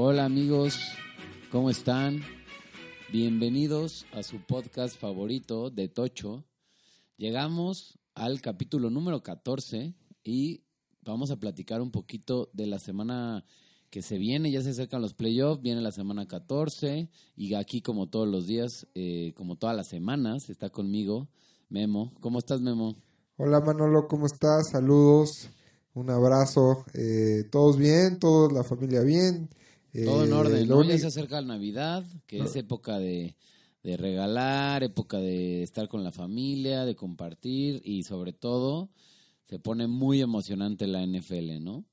Hola amigos, ¿cómo están? Bienvenidos a su podcast favorito de Tocho. Llegamos al capítulo número 14 y vamos a platicar un poquito de la semana que se viene, ya se acercan los playoffs, viene la semana 14 y aquí como todos los días, eh, como todas las semanas, está conmigo Memo. ¿Cómo estás Memo? Hola Manolo, ¿cómo estás? Saludos, un abrazo. Eh, ¿Todos bien? ¿Toda la familia bien? Todo en Eh, orden, ¿no? Ya se acerca la Navidad, que es época de, de regalar, época de estar con la familia, de compartir y sobre todo se pone muy emocionante la NFL, ¿no?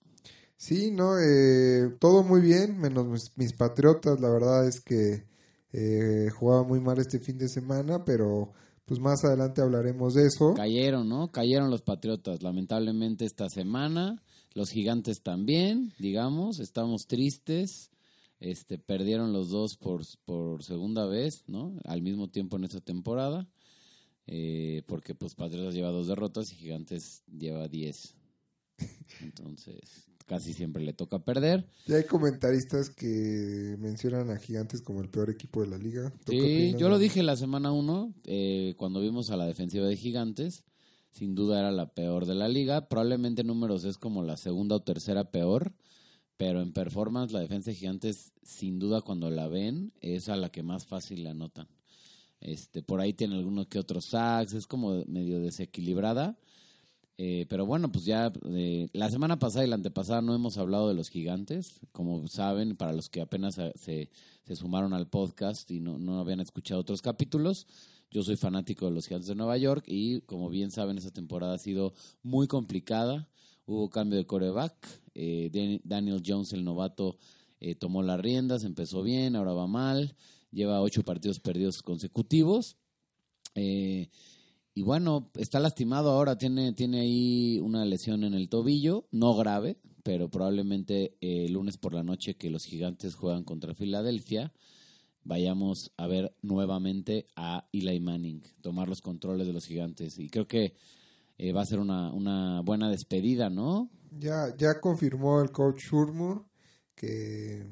Sí, no, eh, todo muy bien, menos mis, mis patriotas. La verdad es que eh, jugaba muy mal este fin de semana, pero pues más adelante hablaremos de eso. Cayeron, ¿no? Cayeron los Patriotas, lamentablemente esta semana. Los Gigantes también, digamos, estamos tristes. Este, perdieron los dos por, por segunda vez, ¿no? Al mismo tiempo en esta temporada. Eh, porque pues Patriotas lleva dos derrotas y Gigantes lleva diez. Entonces, casi siempre le toca perder. Ya hay comentaristas que mencionan a Gigantes como el peor equipo de la liga. ¿Tú qué Sí, yo lo dije la semana uno, eh, cuando vimos a la defensiva de Gigantes, sin duda era la peor de la liga, probablemente en números es como la segunda o tercera peor, pero en performance la defensa de Gigantes, sin duda cuando la ven, es a la que más fácil la anotan. Este, por ahí tiene algunos que otros sacks, es como medio desequilibrada. Eh, pero bueno, pues ya eh, la semana pasada y la antepasada no hemos hablado de los gigantes. Como saben, para los que apenas se, se- sumaron al podcast y no, no habían escuchado otros capítulos, yo soy fanático de los gigantes de Nueva York y como bien saben, esta temporada ha sido muy complicada. Hubo cambio de coreback. eh, Dan- Daniel Jones, el novato, eh, tomó las riendas, empezó bien, ahora va mal. Lleva ocho partidos perdidos consecutivos. Eh, y bueno, está lastimado ahora, tiene, tiene ahí una lesión en el tobillo, no grave, pero probablemente eh, el lunes por la noche que los gigantes juegan contra Filadelfia, vayamos a ver nuevamente a Eli Manning, tomar los controles de los gigantes. Y creo que eh, va a ser una, una buena despedida, ¿no? Ya, ya confirmó el coach Shurmur que,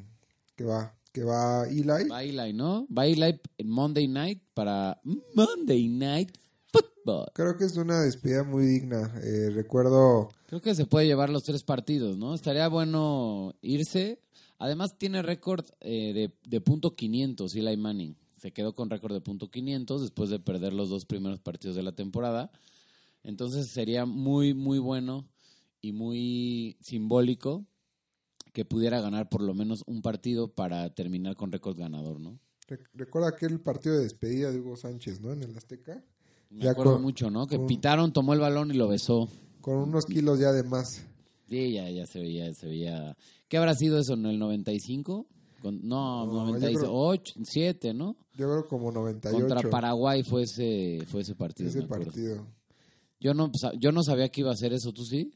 que va, que va Eli. Va Eli, ¿no? Va Eli en Monday Night para Monday Night Football. Creo que es una despedida muy digna. Eh, recuerdo, Creo que se puede llevar los tres partidos, ¿no? Estaría bueno irse. Además tiene récord eh, de, de punto 500 Eli Manning. Se quedó con récord de punto 500 después de perder los dos primeros partidos de la temporada. Entonces sería muy, muy bueno y muy simbólico que pudiera ganar por lo menos un partido para terminar con récord ganador, ¿no? rec- recuerda aquel partido de despedida de Hugo Sánchez, ¿no? En el Azteca. Me Ya acuerdo con- mucho, ¿no? Que con- pitaron, tomó el balón y lo besó. Con unos kilos ya de más. Sí, ya, ya se veía, se veía. ¿Qué habrá sido eso en el 95? Con, no, No, yo 98, 7, ¿no? Yo creo como 98. Contra Paraguay fue ese, fue ese partido. ese partido. Yo no, sa- yo no sabía que iba a hacer eso, ¿tú sí?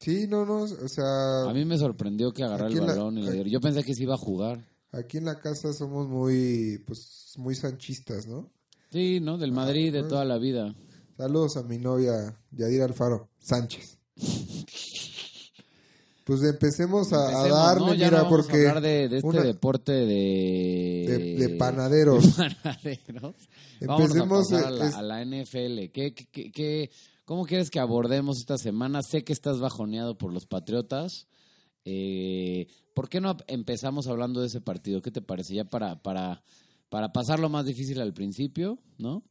Sí, no, no, o sea, A mí me sorprendió que agarrara el la- balón y le diera. Yo pensé que se iba a jugar. aquí en la casa somos muy, pues, muy sanchistas, ¿no? Sí, ¿no? Del Madrid de ah. toda la vida. Saludos a mi novia Yadira Alfaro Sánchez. Pues empecemos a, a Empecemos, darle, ¿no? Ya mira, no vamos porque a hablar de, de este una- deporte de... de, de panaderos. de panaderos. Empecemos, a pasar a la, es- a la NFL. ¿Qué, qué, qué- qué- cómo quieres que abordemos esta semana? Sé que estás bajoneado por los Patriotas. Eh, ¿Por qué no empezamos hablando de ese partido? ¿Qué te parece? Ya para, para, para pasar lo más difícil al principio, ¿no?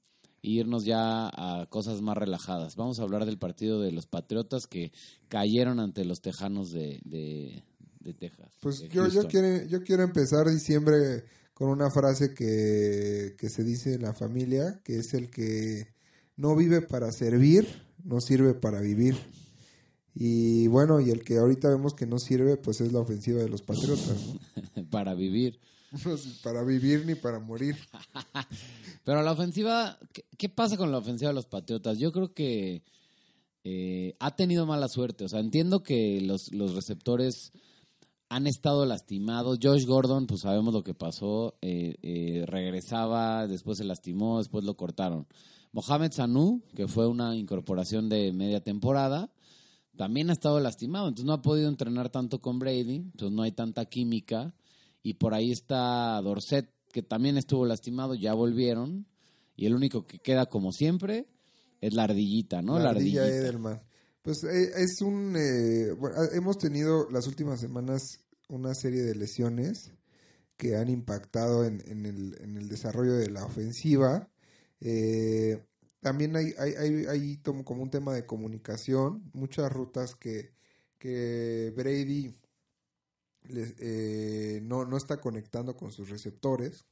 Y irnos ya a cosas más relajadas. Vamos a hablar del partido de los Patriotas que cayeron ante los Tejanos de, de, de Texas. Pues de yo, yo, quiero, yo quiero empezar diciembre con una frase que, que se dice en la familia, que es el que no vive para servir, no sirve para vivir. Y bueno, y el que ahorita vemos que no sirve, pues es la ofensiva de los Patriotas, ¿no? para vivir. Para vivir ni para morir. Pero la ofensiva, ¿qué, qué pasa con la ofensiva de los Patriotas? Yo creo que eh, ha tenido mala suerte. O sea, entiendo que los, los receptores han estado lastimados. Josh Gordon, pues sabemos lo que pasó. eh, eh, regresaba, después se lastimó, después lo cortaron. Mohamed Sanu, que fue una incorporación de media temporada, también ha estado lastimado. Entonces no ha podido entrenar tanto con Brady. Entonces no hay tanta química. Y por ahí está Dorset, que también estuvo lastimado. Ya volvieron. Y el único que queda, como siempre, es la ardillita, ¿no? la ardilla ardillita. Edelman. Pues eh, es un... eh, bueno, hemos tenido las últimas semanas una serie de lesiones que han impactado en, en el, en el desarrollo de la ofensiva. Eh, también hay, hay, hay, hay como un tema de comunicación, muchas rutas que, que Brady les- eh, no, no está conectando con sus receptores.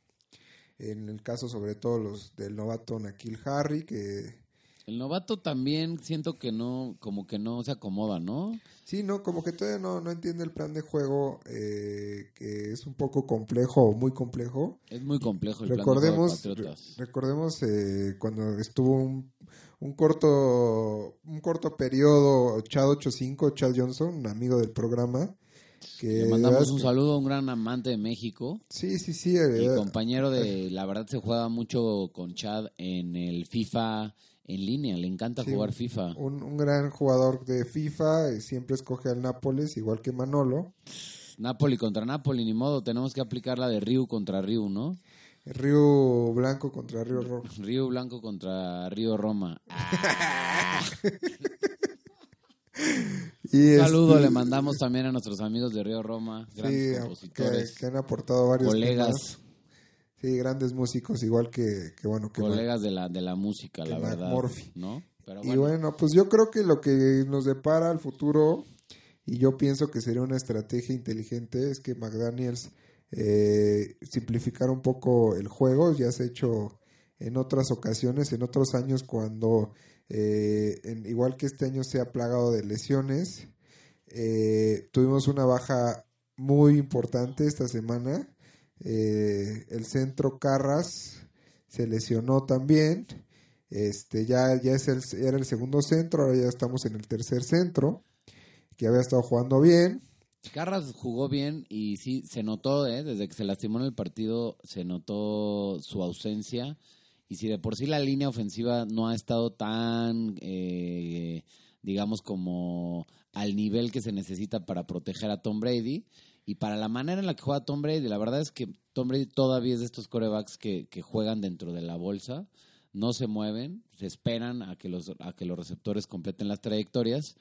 En el caso sobre todo los del novato Nakil Harry, que El novato también siento que no, como que no se acomoda, ¿no? Sí, no, como que todavía no, no entiende el plan de juego, eh, que es un poco complejo o muy complejo. Es muy complejo el plan de recordemos juego de recordemos eh, cuando estuvo un, un corto un corto periodo Chad 85, Chad Johnson, un amigo del programa, que Le mandamos un saludo a un gran amante de México Sí, sí, sí. y eh, compañero de, la verdad se juega mucho con Chad en el FIFA en línea, le encanta Sí, jugar FIFA. un, un gran jugador de FIFA, eh, siempre escoge al Nápoles, igual que Manolo. Napoli contra Napoli, ni modo, tenemos que aplicar la de Ryu contra Ryu, ¿no? Río Blanco contra Río Rojo. Río Blanco contra Río Roma. Y Un saludo este, le mandamos también a nuestros amigos de Río Roma, grandes Sí, compositores, que han aportado varios colegas, temas. Sí, grandes músicos, igual que, que bueno, que colegas de la de la música, que la Mac verdad, Murphy. ¿no? Pero Y bueno, pues yo creo que lo que nos depara al futuro, y yo pienso que sería una estrategia inteligente, es que McDaniels eh, simplificar un poco el juego. Ya se ha hecho en otras ocasiones, en otros años, cuando, eh, en- igual que este año se ha plagado de lesiones, eh, tuvimos una baja muy importante esta semana. Eh, el centro Carras se lesionó también. Este, ya, ya es el, era el segundo centro, ahora ya estamos en el tercer centro, que había estado jugando bien. Carras jugó bien y sí, se notó, ¿eh? desde que se lastimó en el partido, se notó su ausencia. Y si de por sí la línea ofensiva no ha estado tan, eh, digamos, como al nivel que se necesita para proteger a Tom Brady, y para la manera en la que juega Tom Brady, la verdad es que Tom Brady todavía es de estos corebacks que, juegan dentro de la bolsa, no se mueven, se esperan a que los, a que los receptores completen las trayectorias.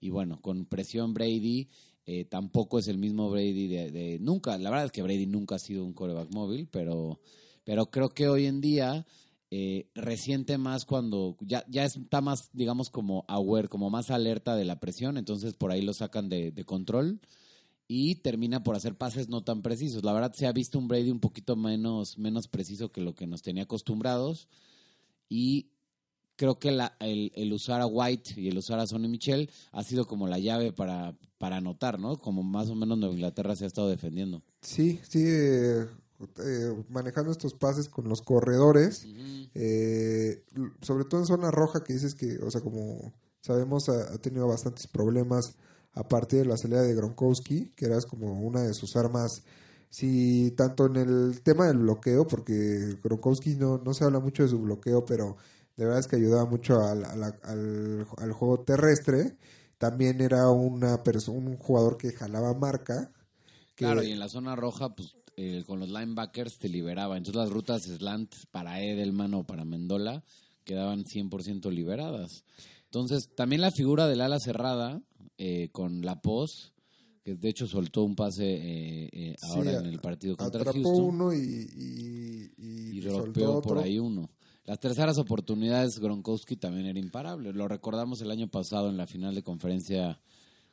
Y bueno, con presión Brady, eh, tampoco es el mismo Brady de, de nunca. La verdad es que Brady nunca ha sido un coreback móvil, pero, pero creo que hoy en día eh, resiente más cuando ya, ya está más, digamos, como aware, como más alerta de la presión, entonces por ahí lo sacan de, de control y termina por hacer pases no tan precisos. La verdad se ha visto un Brady un poquito menos, menos preciso que lo que nos tenía acostumbrados y creo que la- el, el usar a White y el usar a Sonny Michel ha sido como la llave para, para anotar, ¿no? Como más o menos Nueva Inglaterra se ha estado defendiendo. Sí, sí, eh, manejando estos pases con los corredores, eh, sobre todo en zona roja, que dices que, o sea, como sabemos, ha, tenido bastantes problemas a partir de la salida de Gronkowski, que era como una de sus armas. Sí, tanto en el tema del bloqueo, porque Gronkowski no, no se habla mucho de su bloqueo, pero de verdad es que ayudaba mucho al, juego terrestre. También era una un jugador que jalaba marca. Claro, y en la zona roja, pues eh, con los linebackers te liberaba. Entonces las rutas slant para Edelman o para Mendola quedaban 100% liberadas. Entonces, también la figura del ala cerrada eh, con la pos, que de hecho soltó un pase eh, eh, ahora en el partido contra atrapó Houston uno y, y, y por otro. ahí uno. Las terceras oportunidades, Gronkowski también era imparable. Lo recordamos el año pasado en la final de conferencia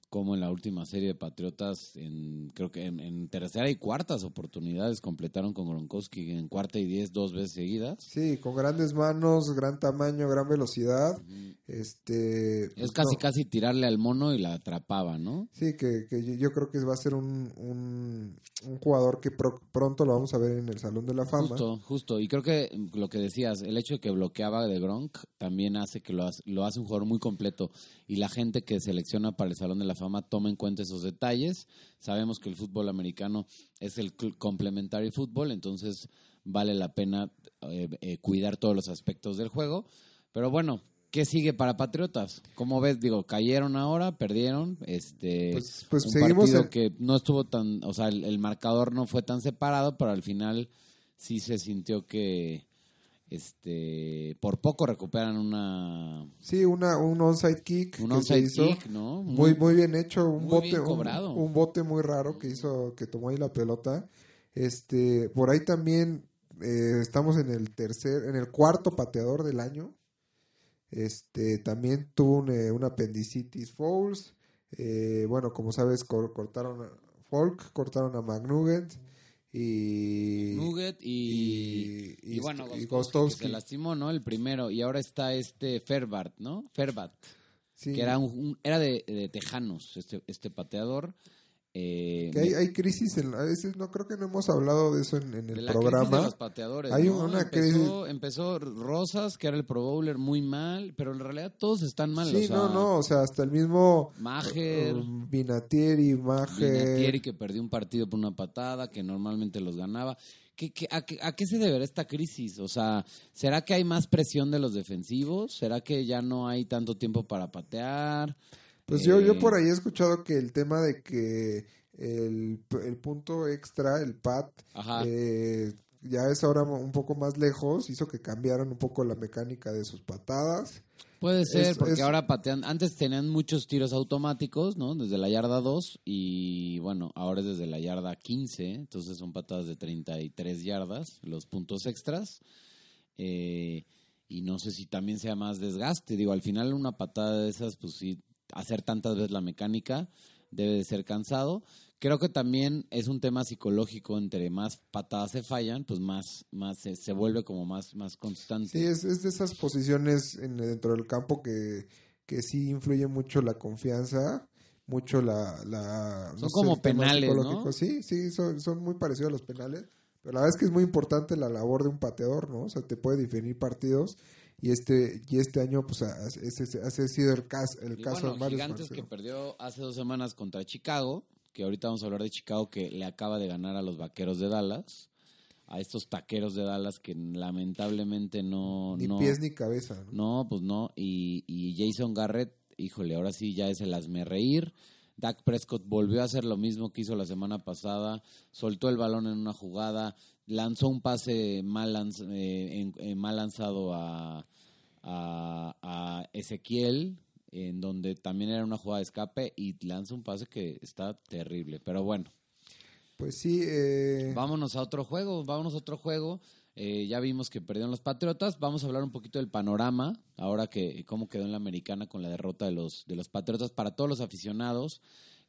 como en la última serie de Patriotas, en, creo que en, en tercera y cuartas oportunidades completaron con Gronkowski en cuarta y diez dos veces seguidas. Sí, con grandes manos, gran tamaño, gran velocidad. Este, Es pues, casi, no. casi tirarle al mono y la atrapaba, ¿no? Sí, que, que yo- creo que va a ser un, un, un jugador que pro- pronto lo vamos a ver en el Salón de la Fama. Justo, justo. Y creo que lo que decías, el hecho de que bloqueaba de Gronk también hace que lo hace, lo hace un jugador muy completo. Y la gente que selecciona para el Salón de la Fama toma en cuenta esos detalles. Sabemos que el fútbol americano es el complementary fútbol, entonces vale la pena eh, eh, cuidar todos los aspectos del juego. Pero bueno, ¿qué sigue para Patriotas? ¿Cómo ves? Digo, cayeron ahora, perdieron. Este, Pues- pues un seguimos partido en- que no estuvo tan, o sea, el, el marcador no fue tan separado, pero al final sí se sintió que este por poco recuperan una Sí, una, un onside kick un que se onside hizo. kick, ¿no? Muy, muy bien hecho, un muy bote, bien un- cobrado. Un, bote muy raro que hizo, que tomó ahí la pelota. Este, por ahí también eh, estamos en el tercer, en el cuarto pateador del año. Este, también tuvo un, eh, un apendicitis Fouls. Eh, bueno, como sabes, cor- cortaron a Folk, cortaron a McNugget y Nugget y, y- y, y bueno, Gostowski. se lastimó, ¿no? El primero y ahora está este Ferbart, ¿no? Ferbat, sí, que era un, un- era de, de Tejanos, este este pateador. Eh, que hay, hay crisis en la- ese- no creo que no hemos hablado de eso en, en de el la crisis programa. de los pateadores. Hay ¿no? una empezó, empezó Rosas, que era el Pro Bowler, muy mal, pero en realidad todos están mal. Sí, o sea, no, no, o sea, hasta el mismo Maher, um, Vinatieri, Maher. Vinatieri, que perdió un partido por una patada, que normalmente los ganaba. ¿Qué, qué- a, qué, a qué se deberá esta crisis? O sea, ¿será que hay más presión de los defensivos? ¿Será que ya no hay tanto tiempo para patear? Pues yo, yo Eh, por ahí he escuchado que el tema de que el, el punto extra, el PAT, eh, ya es ahora un poco más lejos, hizo que cambiaran un poco la mecánica de sus patadas. Puede ser, es- porque es- ahora patean. Antes tenían muchos tiros automáticos, ¿no? Desde la yarda 2 y bueno, ahora es desde la yarda 15, entonces son patadas de 33 yardas, los puntos extras. Eh, y no sé si también sea más desgaste. Digo, al final una patada de esas, pues sí, hacer tantas veces la mecánica debe de ser cansado. Creo que también es un tema psicológico, entre más patadas se fallan, pues más, más se, se vuelve como más, más constante. Sí, es, es de esas posiciones en, dentro del campo que, que sí influye mucho la confianza, mucho la... la Son como penales, ¿no? Sí, sí, son, son muy parecidos a los penales. Pero la verdad es que es muy importante la labor de un pateador, ¿no? O sea, te puede definir partidos y este y este año pues ha, ese, ese ha sido el caso el Y caso bueno, en varios Gigantes que partidos. perdió hace dos semanas contra Chicago, que ahorita vamos a hablar de Chicago, que le acaba de ganar a los Vaqueros de Dallas, a estos taqueros de Dallas que lamentablemente no... ni no, pies ni cabeza, ¿no? No, pues no. Y, y Jason Garrett, híjole, ahora sí ya es el hazme reír. Dak Prescott volvió a hacer lo mismo que hizo la semana pasada, soltó el balón en una jugada, lanzó un pase mal, lanz- eh, en- eh, mal lanzado a, a, a Ezequiel, en donde también era una jugada de escape, y lanza un pase que está terrible. Pero bueno, Pues sí, eh, Vámonos a otro juego, vámonos a otro juego. Eh, ya vimos que perdieron los Patriotas. Vamos a hablar un poquito del panorama, ahora que cómo quedó en la americana con la derrota de los, de los Patriotas para todos los aficionados.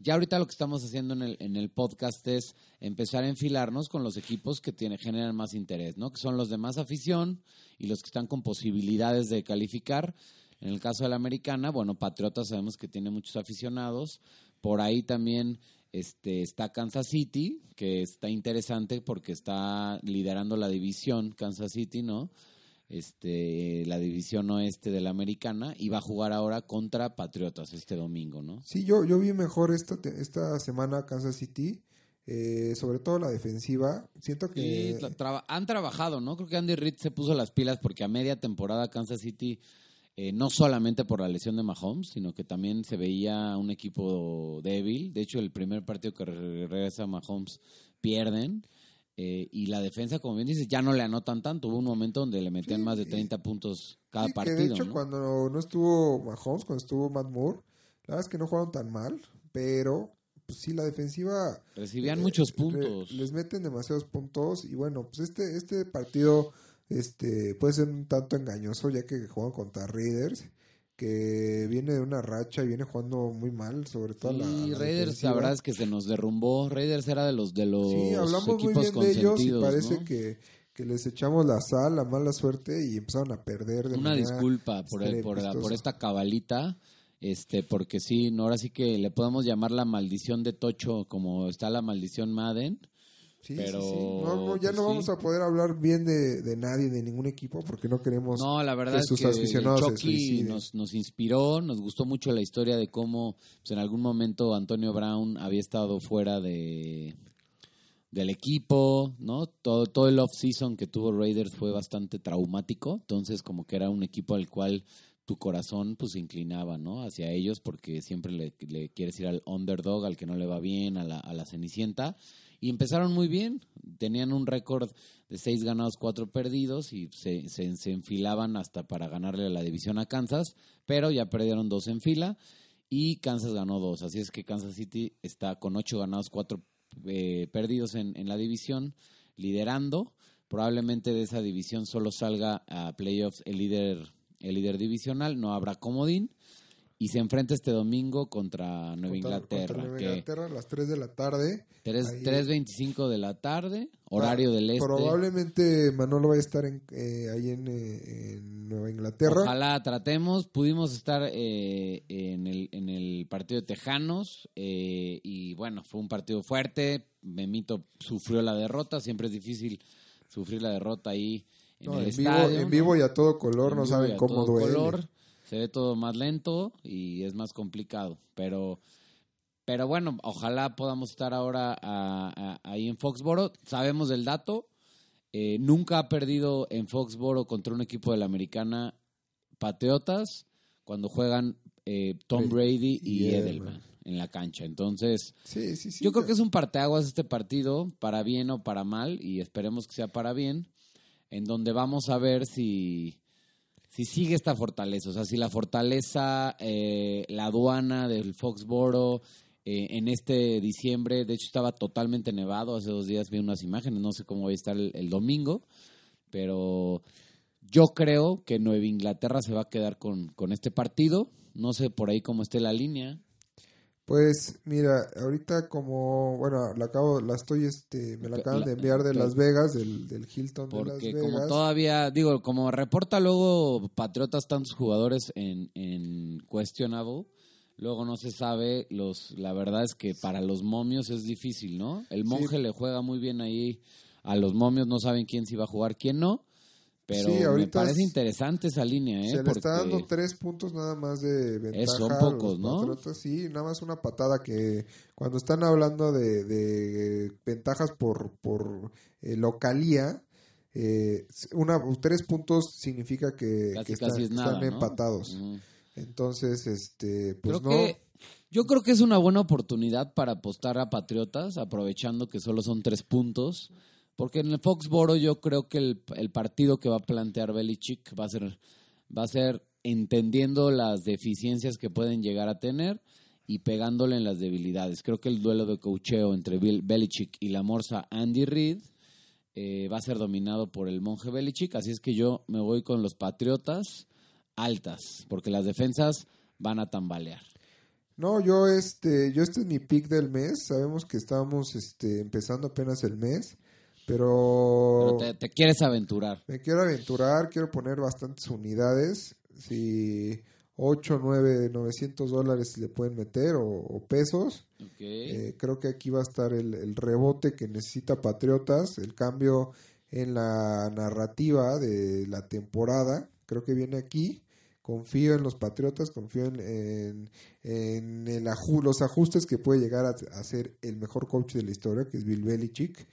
Ya ahorita lo que estamos haciendo en el, en el podcast es empezar a enfilarnos con los equipos que tiene, generan más interés, ¿no? Que son los de más afición y los que están con posibilidades de calificar. En el caso de la americana, bueno, Patriotas sabemos que tiene muchos aficionados. Por ahí también este, está Kansas City, que está interesante porque está liderando la división Kansas City, ¿no? Este, la división oeste de la americana y va a jugar ahora contra Patriotas este domingo, ¿no? sí yo yo vi mejor esta esta semana Kansas City, eh, sobre todo la defensiva. Siento que traba- han trabajado, ¿no? Creo que Andy Reid se puso las pilas porque a media temporada Kansas City, eh, no solamente por la lesión de Mahomes, sino que también se veía un equipo débil. De hecho, el primer partido que re- regresa Mahomes pierden. Eh, y la defensa, como bien dices, ya no le anotan tanto. Hubo un momento donde le metían Sí, más de y- 30 puntos cada Sí, partido. que de hecho, ¿no? cuando no estuvo Mahomes, cuando estuvo Matt Moore, la verdad es que no jugaron tan mal, pero pues sí, la defensiva. Recibían eh, muchos puntos. les meten demasiados puntos y bueno, pues este, este partido este puede ser un tanto engañoso ya que juegan contra Raiders, que viene de una racha y viene jugando muy mal, sobre todo la, Sí, la Raiders, defensiva. la verdad es que se nos derrumbó. Raiders era de los de los Sí, hablamos muy equipos bien de ellos y consentidos, parece ¿no? que, que les echamos la sal, la mala suerte y empezaron a perder de Una disculpa por, el- por, la- esta cabalita, este, porque sí, no, ahora sí que le podemos llamar la maldición de Tocho, como está la maldición Madden. Sí, pero, sí, sí. No, no, ya pues, no sí. vamos a poder hablar bien de, de nadie, de ningún equipo, porque no queremos... No, la verdad que es sus que aficionados se Chucky nos, nos inspiró, nos gustó mucho la historia de cómo pues, en algún momento Antonio Brown había estado fuera de del equipo, ¿no? Todo, todo el off-season que tuvo Raiders fue bastante traumático, entonces como que era un equipo al cual tu corazón pues se inclinaba, ¿no? Hacia ellos porque siempre le, le quieres ir al underdog, al que no le va bien, a la, a la cenicienta. Y empezaron muy bien, tenían un récord de seis ganados, cuatro perdidos y se, se, enfilaban hasta para ganarle la división a Kansas, pero ya perdieron dos en fila y Kansas ganó dos. Así es que Kansas City está con ocho ganados, cuatro eh, perdidos en, en la división, liderando. Probablemente de esa división solo salga a playoffs el líder, el líder divisional, no habrá comodín. Y se enfrenta este domingo contra Nueva Contra- Inglaterra. contra Nueva Inglaterra a las 3 de la tarde. tres- Ahí- 3.25 de la tarde, horario del este. Probablemente Manolo vaya a estar en, eh, ahí en, eh, en Nueva Inglaterra. Ojalá tratemos. Pudimos estar eh, en, el, en el partido de Tejanos eh, y bueno, fue un partido fuerte. Memito sufrió la derrota. Siempre es difícil sufrir la derrota ahí en No, el en, vivo, en vivo y a todo color, En no saben cómo duele. color. Se ve todo más lento y es más complicado. Pero, pero bueno, ojalá podamos estar ahora a- a- ahí en Foxboro. Sabemos del dato. Eh, nunca ha perdido en Foxboro contra un equipo de la americana Patriotas cuando juegan eh, Tom Brady y, Edelman. En la cancha. Entonces, Sí, sí, sí. yo creo que es un parteaguas este partido, para bien o para mal, y esperemos que sea para bien, en donde vamos a ver si, si sigue esta fortaleza. O sea, si la fortaleza, eh, la aduana del Foxboro eh, en este diciembre, de hecho estaba totalmente nevado, hace dos días vi unas imágenes, no sé cómo va a estar el, domingo, pero yo creo que Nueva Inglaterra se va a quedar con, con este partido. No sé por ahí cómo esté la línea. Pues mira, ahorita como, bueno, la acabo, la estoy, este, me la acaban de enviar de Las Vegas, del, del Hilton de Las Porque Vegas. como todavía, digo, como reporta luego Patriotas tantos jugadores en, en Questionable, luego no se sabe, los la verdad es que para los momios es difícil, ¿no? El monje le juega muy bien ahí a los momios, no saben quién sí va a jugar, quién no, pero Sí, me parece es- interesante esa línea, ¿eh? Se le está dando tres puntos nada más de ventaja. Eso, son pocos, ¿no? Patriotas. Sí, nada más una patada que cuando están hablando de, de ventajas por, por eh, localía, eh, una, tres puntos significa que, casi que están, casi es nada, están ¿no? empatados. Entonces, este, pues creo no. que yo creo que es una buena oportunidad para apostar a Patriotas, aprovechando que solo son tres puntos, porque en el Foxboro yo creo que el, el partido que va a plantear Belichick va a ser va a ser entendiendo las deficiencias que pueden llegar a tener y pegándole en las debilidades. Creo que el duelo de cocheo entre Bill Belichick y la morsa Andy Reid eh, va a ser dominado por el monje Belichick, así es que yo me voy con los Patriotas altas, porque las defensas van a tambalear. No, yo este, yo este es mi pick del mes. Sabemos que estamos este, empezando apenas el mes, pero, Pero te, te quieres aventurar. me quiero aventurar, quiero poner bastantes unidades. Si 8, 9, 900 dólares le pueden meter o, o pesos. Eh, creo que aquí va a estar el, el rebote que necesita Patriotas, el cambio en la narrativa de la temporada. Creo que viene aquí. Confío en los Patriotas, confío en, en, en el aju- los ajustes que puede llegar a, a ser el mejor coach de la historia, que es Bill Belichick.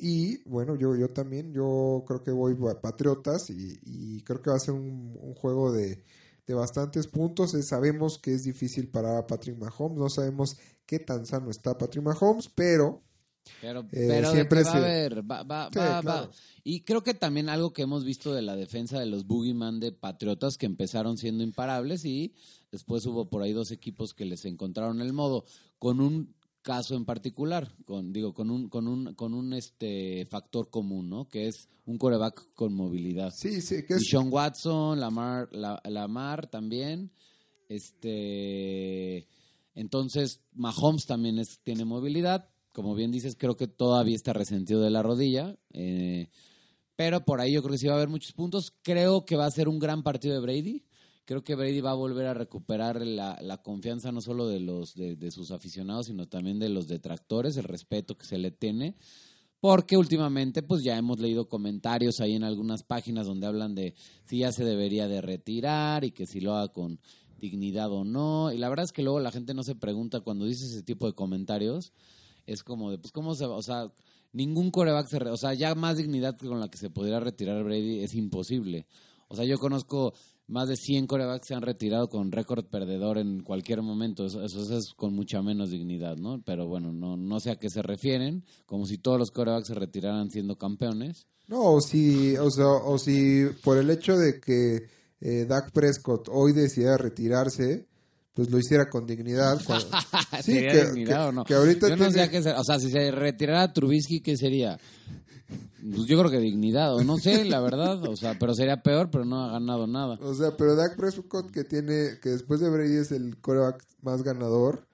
Y bueno, yo, yo también, yo creo que voy a Patriotas y, y creo que va a ser un, un juego de, de bastantes puntos. Eh, sabemos que es difícil parar a Patrick Mahomes, no sabemos qué tan sano está Patrick Mahomes, pero Pero, Eh, pero siempre va a haber, va, va, Sí, va, claro. va. Y creo que también algo que hemos visto de la defensa de los Boogeyman de Patriotas que empezaron siendo imparables y después hubo por ahí dos equipos que les encontraron el modo con un caso en particular, con digo con un con un con un este factor común, ¿no? Que es un coreback con movilidad. Sí, sí, que Y es... Sean Watson, Lamar, la, Lamar también. Este, entonces, Mahomes también es, tiene movilidad. Como bien dices, creo que todavía está resentido de la rodilla. eh, pero por ahí yo creo que sí va a haber muchos puntos. Creo que va a ser un gran partido de Brady. Creo que Brady va a volver a recuperar la, la confianza no solo de los de, sus aficionados, sino también de los detractores, el respeto que se le tiene porque últimamente pues ya hemos leído comentarios ahí en algunas páginas donde hablan de si ya se debería de retirar y que si lo haga con dignidad o no. Y la verdad es que luego la gente no se pregunta cuando dice ese tipo de comentarios. Es como de, pues, ¿cómo se va? O sea, ningún coreback se... o sea, ya más dignidad que con la que se pudiera retirar Brady es imposible. O sea, yo conozco más de 100 corebacks se han retirado con récord perdedor en cualquier momento. Eso, eso es con mucha menos dignidad, ¿no? Pero bueno, no, no sé a qué se refieren. Como si todos los corebacks se retiraran siendo campeones. No, o si, o sea, o si por el hecho de que eh, Dak Prescott hoy decidiera retirarse, pues lo hiciera con dignidad. cuando- Sí, ¿Sería que- dignidad que- o no? que ahorita yo no sé tiene- a qué se- O sea, si se retirara Trubisky, ¿qué sería? Pues yo creo que dignidad, o no sé, la verdad. O sea, pero sería peor, pero no ha ganado nada. O sea, pero Dak Prescott que tiene, que después de Brady es el coreback más ganador,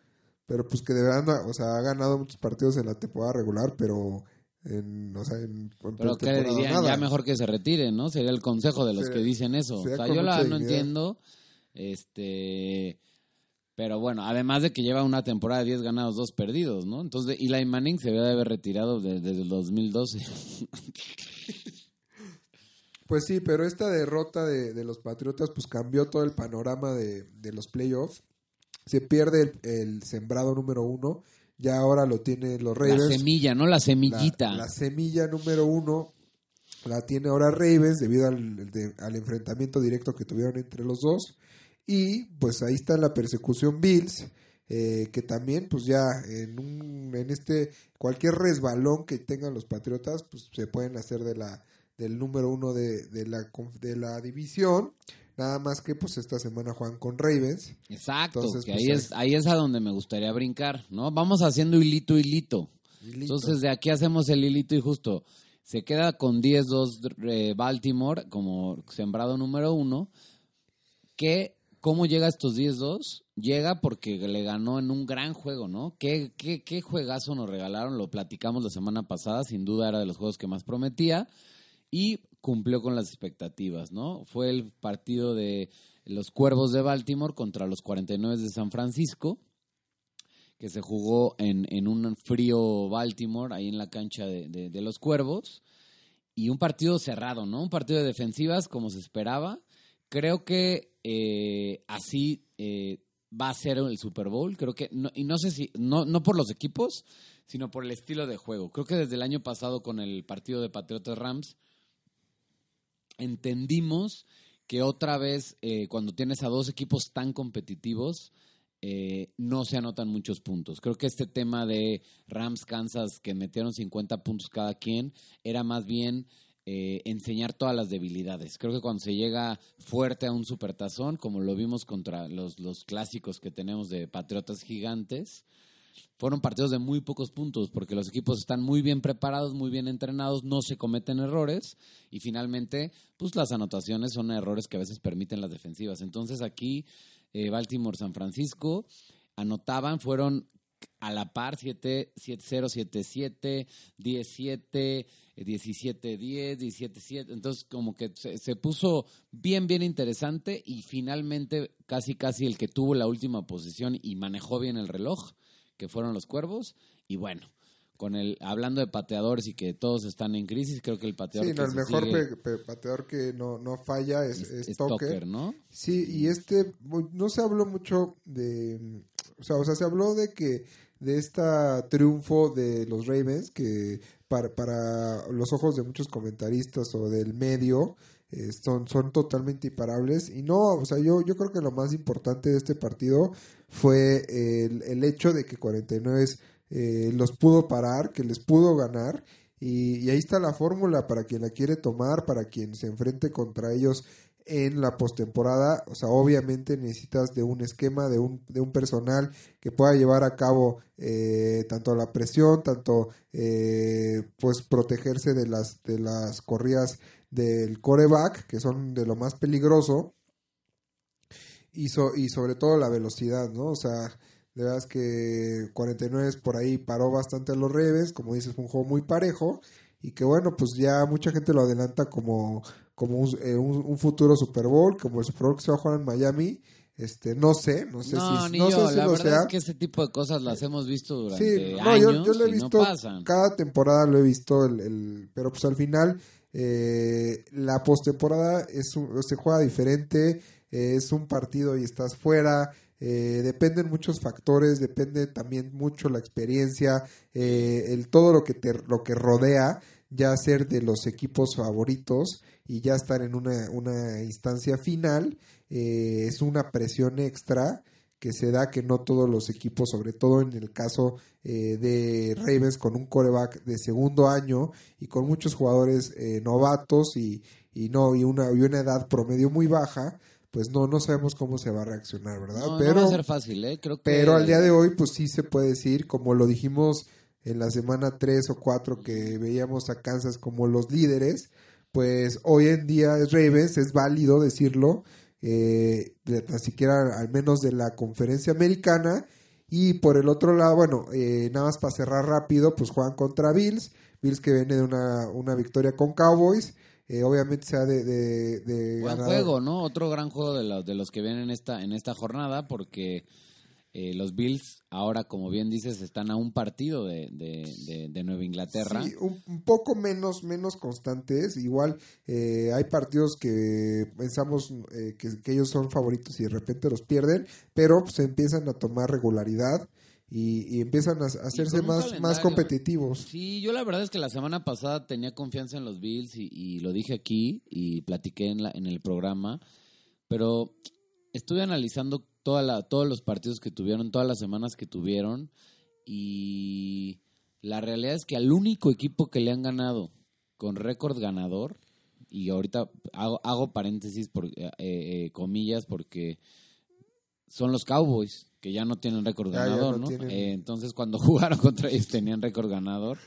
pero pues que de verdad, o sea, ha ganado muchos partidos en la temporada regular, pero en, o sea, en, en Pero ¿qué le pretemporada dirían? nada. Ya mejor que se retire, ¿no? Sería el consejo de los Sería- que dicen eso. O sea, yo la no entiendo. Este. Pero bueno, además de que lleva una temporada de 10 ganados, 2 perdidos, ¿no? Entonces, Eli Manning se debe de haber retirado de- desde el 2012. Pues sí, pero esta derrota de, de los Patriotas pues cambió todo el panorama de, de los playoffs. Se pierde el, el sembrado número uno, ya ahora lo tienen los La Ravens. semilla, ¿no? La semillita. La, la semilla número uno la tiene ahora Ravens debido al, de- al enfrentamiento directo que tuvieron entre los dos. Y pues ahí está la persecución Bills, eh, que también pues ya en, un, en este cualquier resbalón que tengan los Patriotas pues se pueden hacer de la del número uno de, de la, de la división. Nada más que pues esta semana juegan con Ravens. Exacto, Entonces, que pues, ahí, es, ahí es a donde me gustaría brincar, ¿no? Vamos haciendo hilito, hilito. Y listo. Entonces, de aquí hacemos el hilito y justo. Se queda con 10-2 eh, Baltimore como sembrado número uno. Que, ¿Cómo llega a estos 10-2? Llega porque le ganó en un gran juego, ¿no? ¿Qué, qué, qué juegazo nos regalaron? Lo platicamos la semana pasada. Sin duda era de los juegos que más prometía. Y cumplió con las expectativas, ¿no? Fue el partido de los Cuervos de Baltimore contra los 49 de San Francisco que se jugó en, en un frío Baltimore, ahí en la cancha de, de- de los Cuervos. Y un partido cerrado, ¿no? Un partido de defensivas como se esperaba. Creo que eh, así eh, va a ser el Super Bowl. Creo que, y no sé si, no, no por los equipos, sino por el estilo de juego. Creo que desde el año pasado con el partido de Patriotas Rams, entendimos que otra vez, eh, cuando tienes a dos equipos tan competitivos, eh, no se anotan muchos puntos. Creo que este tema de Rams Kansas, que metieron 50 puntos cada quien, era más bien eh, enseñar todas las debilidades. Creo que cuando se llega fuerte a un supertazón, como lo vimos contra los, los clásicos que tenemos de Patriotas Gigantes, fueron partidos de muy pocos puntos, porque los equipos están muy bien preparados, muy bien entrenados, no se cometen errores y finalmente, pues las anotaciones son errores que a veces permiten las defensivas. Entonces aquí eh, Baltimore, San Francisco anotaban, fueron a la par 7 7-0, 7-7, 17, 17-10, 17-7. Entonces, como que se, se puso bien, bien interesante y finalmente casi, casi el que tuvo la última posición y manejó bien el reloj, que fueron los cuervos. Y bueno, con el hablando de pateadores y que todos están en crisis, creo que el pateador Sí, que no, el se mejor sigue pe- pe- pateador que no, no falla es, es, es es Tucker. Tucker, ¿no? Sí, y este, no se habló mucho de, o sea, o sea, se habló de que, de esta triunfo de los Ravens, que para, para los ojos de muchos comentaristas o del medio, eh, son, son totalmente imparables. Y no, o sea, yo, yo creo que lo más importante de este partido fue el, el hecho de que 49 eh, los pudo parar, que les pudo ganar. Y, y ahí está la fórmula para quien la quiere tomar, para quien se enfrente contra ellos en la postemporada. O sea, obviamente necesitas de un esquema, de un, de un personal que pueda llevar a cabo eh, tanto la presión, tanto eh, pues protegerse de las, de las corridas del coreback, que son de lo más peligroso. Y, y sobre todo la velocidad, ¿no? O sea, de verdad que 49 por ahí paró bastante a los Ravens, como dices, fue un juego muy parejo y que bueno, pues ya mucha gente lo adelanta como, como un, eh, futuro Super Bowl, como el Super Bowl que se va a jugar en Miami. Este, no sé, no sé no, si, ni no yo. sé si la lo verdad sea. es que ese tipo de cosas las hemos visto durante Sí, no, años yo, yo lo he visto, no cada temporada lo he visto, el, el- pero pues al final eh, la postemporada es un- se juega diferente, eh, es un partido y estás fuera, eh, dependen muchos factores, depende también mucho la experiencia, eh, el todo lo que te lo que rodea, ya ser de los equipos favoritos y ya estar en una, una instancia final, eh, es una presión extra que se da que no todos los equipos, sobre todo en el caso eh, de Ravens con un coreback de segundo año y con muchos jugadores eh, novatos y, y no y una, y una edad promedio muy baja, pues no no sabemos cómo se va a reaccionar, ¿verdad? No, no pero va a ser fácil, ¿eh? Creo que... pero al día de hoy, pues sí se puede decir, como lo dijimos en la semana 3 o 4 que veíamos a Kansas como los líderes, pues hoy en día es Ravens, es válido decirlo, eh, de- tan siquiera al menos de la conferencia americana. Y por el otro lado, bueno, eh, nada más para cerrar rápido, pues juegan contra Bills, Bills que viene de una, una victoria con Cowboys, eh, obviamente sea de, de, de Buen ganador. juego, ¿no? Otro gran juego de los, de los que vienen en esta, en esta jornada, porque eh, los Bills, ahora, como bien dices, están a un partido de, de, de- de Nueva Inglaterra. Sí, un, un poco menos, menos constantes. Igual eh, hay partidos que pensamos eh, que, que ellos son favoritos y de repente los pierden, pero pues, empiezan a tomar regularidad y, y empiezan a, a hacerse más, más competitivos. Sí, yo la verdad es que la semana pasada tenía confianza en los Bills y, y lo dije aquí y platiqué en, la, en el programa, pero estuve analizando toda la, todos los partidos que tuvieron, todas las semanas que tuvieron y la realidad es que al único equipo que le han ganado con récord ganador, y ahorita hago, hago paréntesis, por, eh, eh, comillas, porque son los Cowboys, que ya no tienen récord Ya, ya ganador, no ¿no? tienen. Eh, entonces, cuando jugaron contra ellos tenían récord ganador,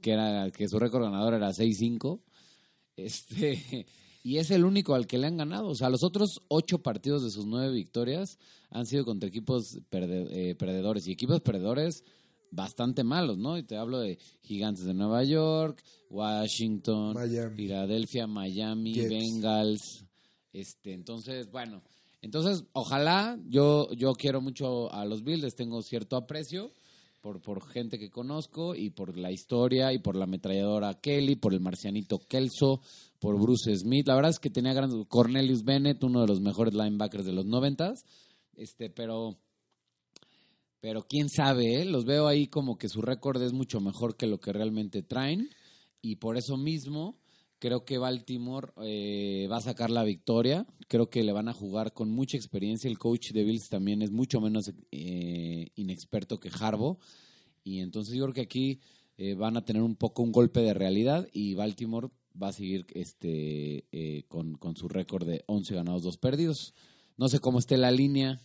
que era que su récord ganador era 6-5. Este, y es el único al que le han ganado. O sea, los otros ocho partidos de sus nueve victorias han sido contra equipos perde- eh, perdedores. Y equipos perdedores bastante malos, ¿no? Y te hablo de Gigantes de Nueva York, Washington. Filadelfia, Miami. Bengals. Este, entonces, bueno, entonces ojalá yo yo quiero mucho a los Bills, les tengo cierto aprecio por por gente que conozco y por la historia y por la ametralladora Kelly, por el marcianito Kelso, por Bruce Smith. La verdad es que tenía grandes Cornelius Bennett, uno de los mejores linebackers de los noventas. Este, pero pero quién sabe, ¿eh? los veo ahí como que su récord es mucho mejor que lo que realmente traen y por eso mismo creo que Baltimore eh, va a sacar la victoria. Creo que le van a jugar con mucha experiencia. El coach de Bills también es mucho menos eh, inexperto que Harbo. Y entonces yo creo que aquí eh, van a tener un poco un golpe de realidad y Baltimore va a seguir este eh, con, con su récord de 11 ganados, 2 perdidos. No sé cómo esté la línea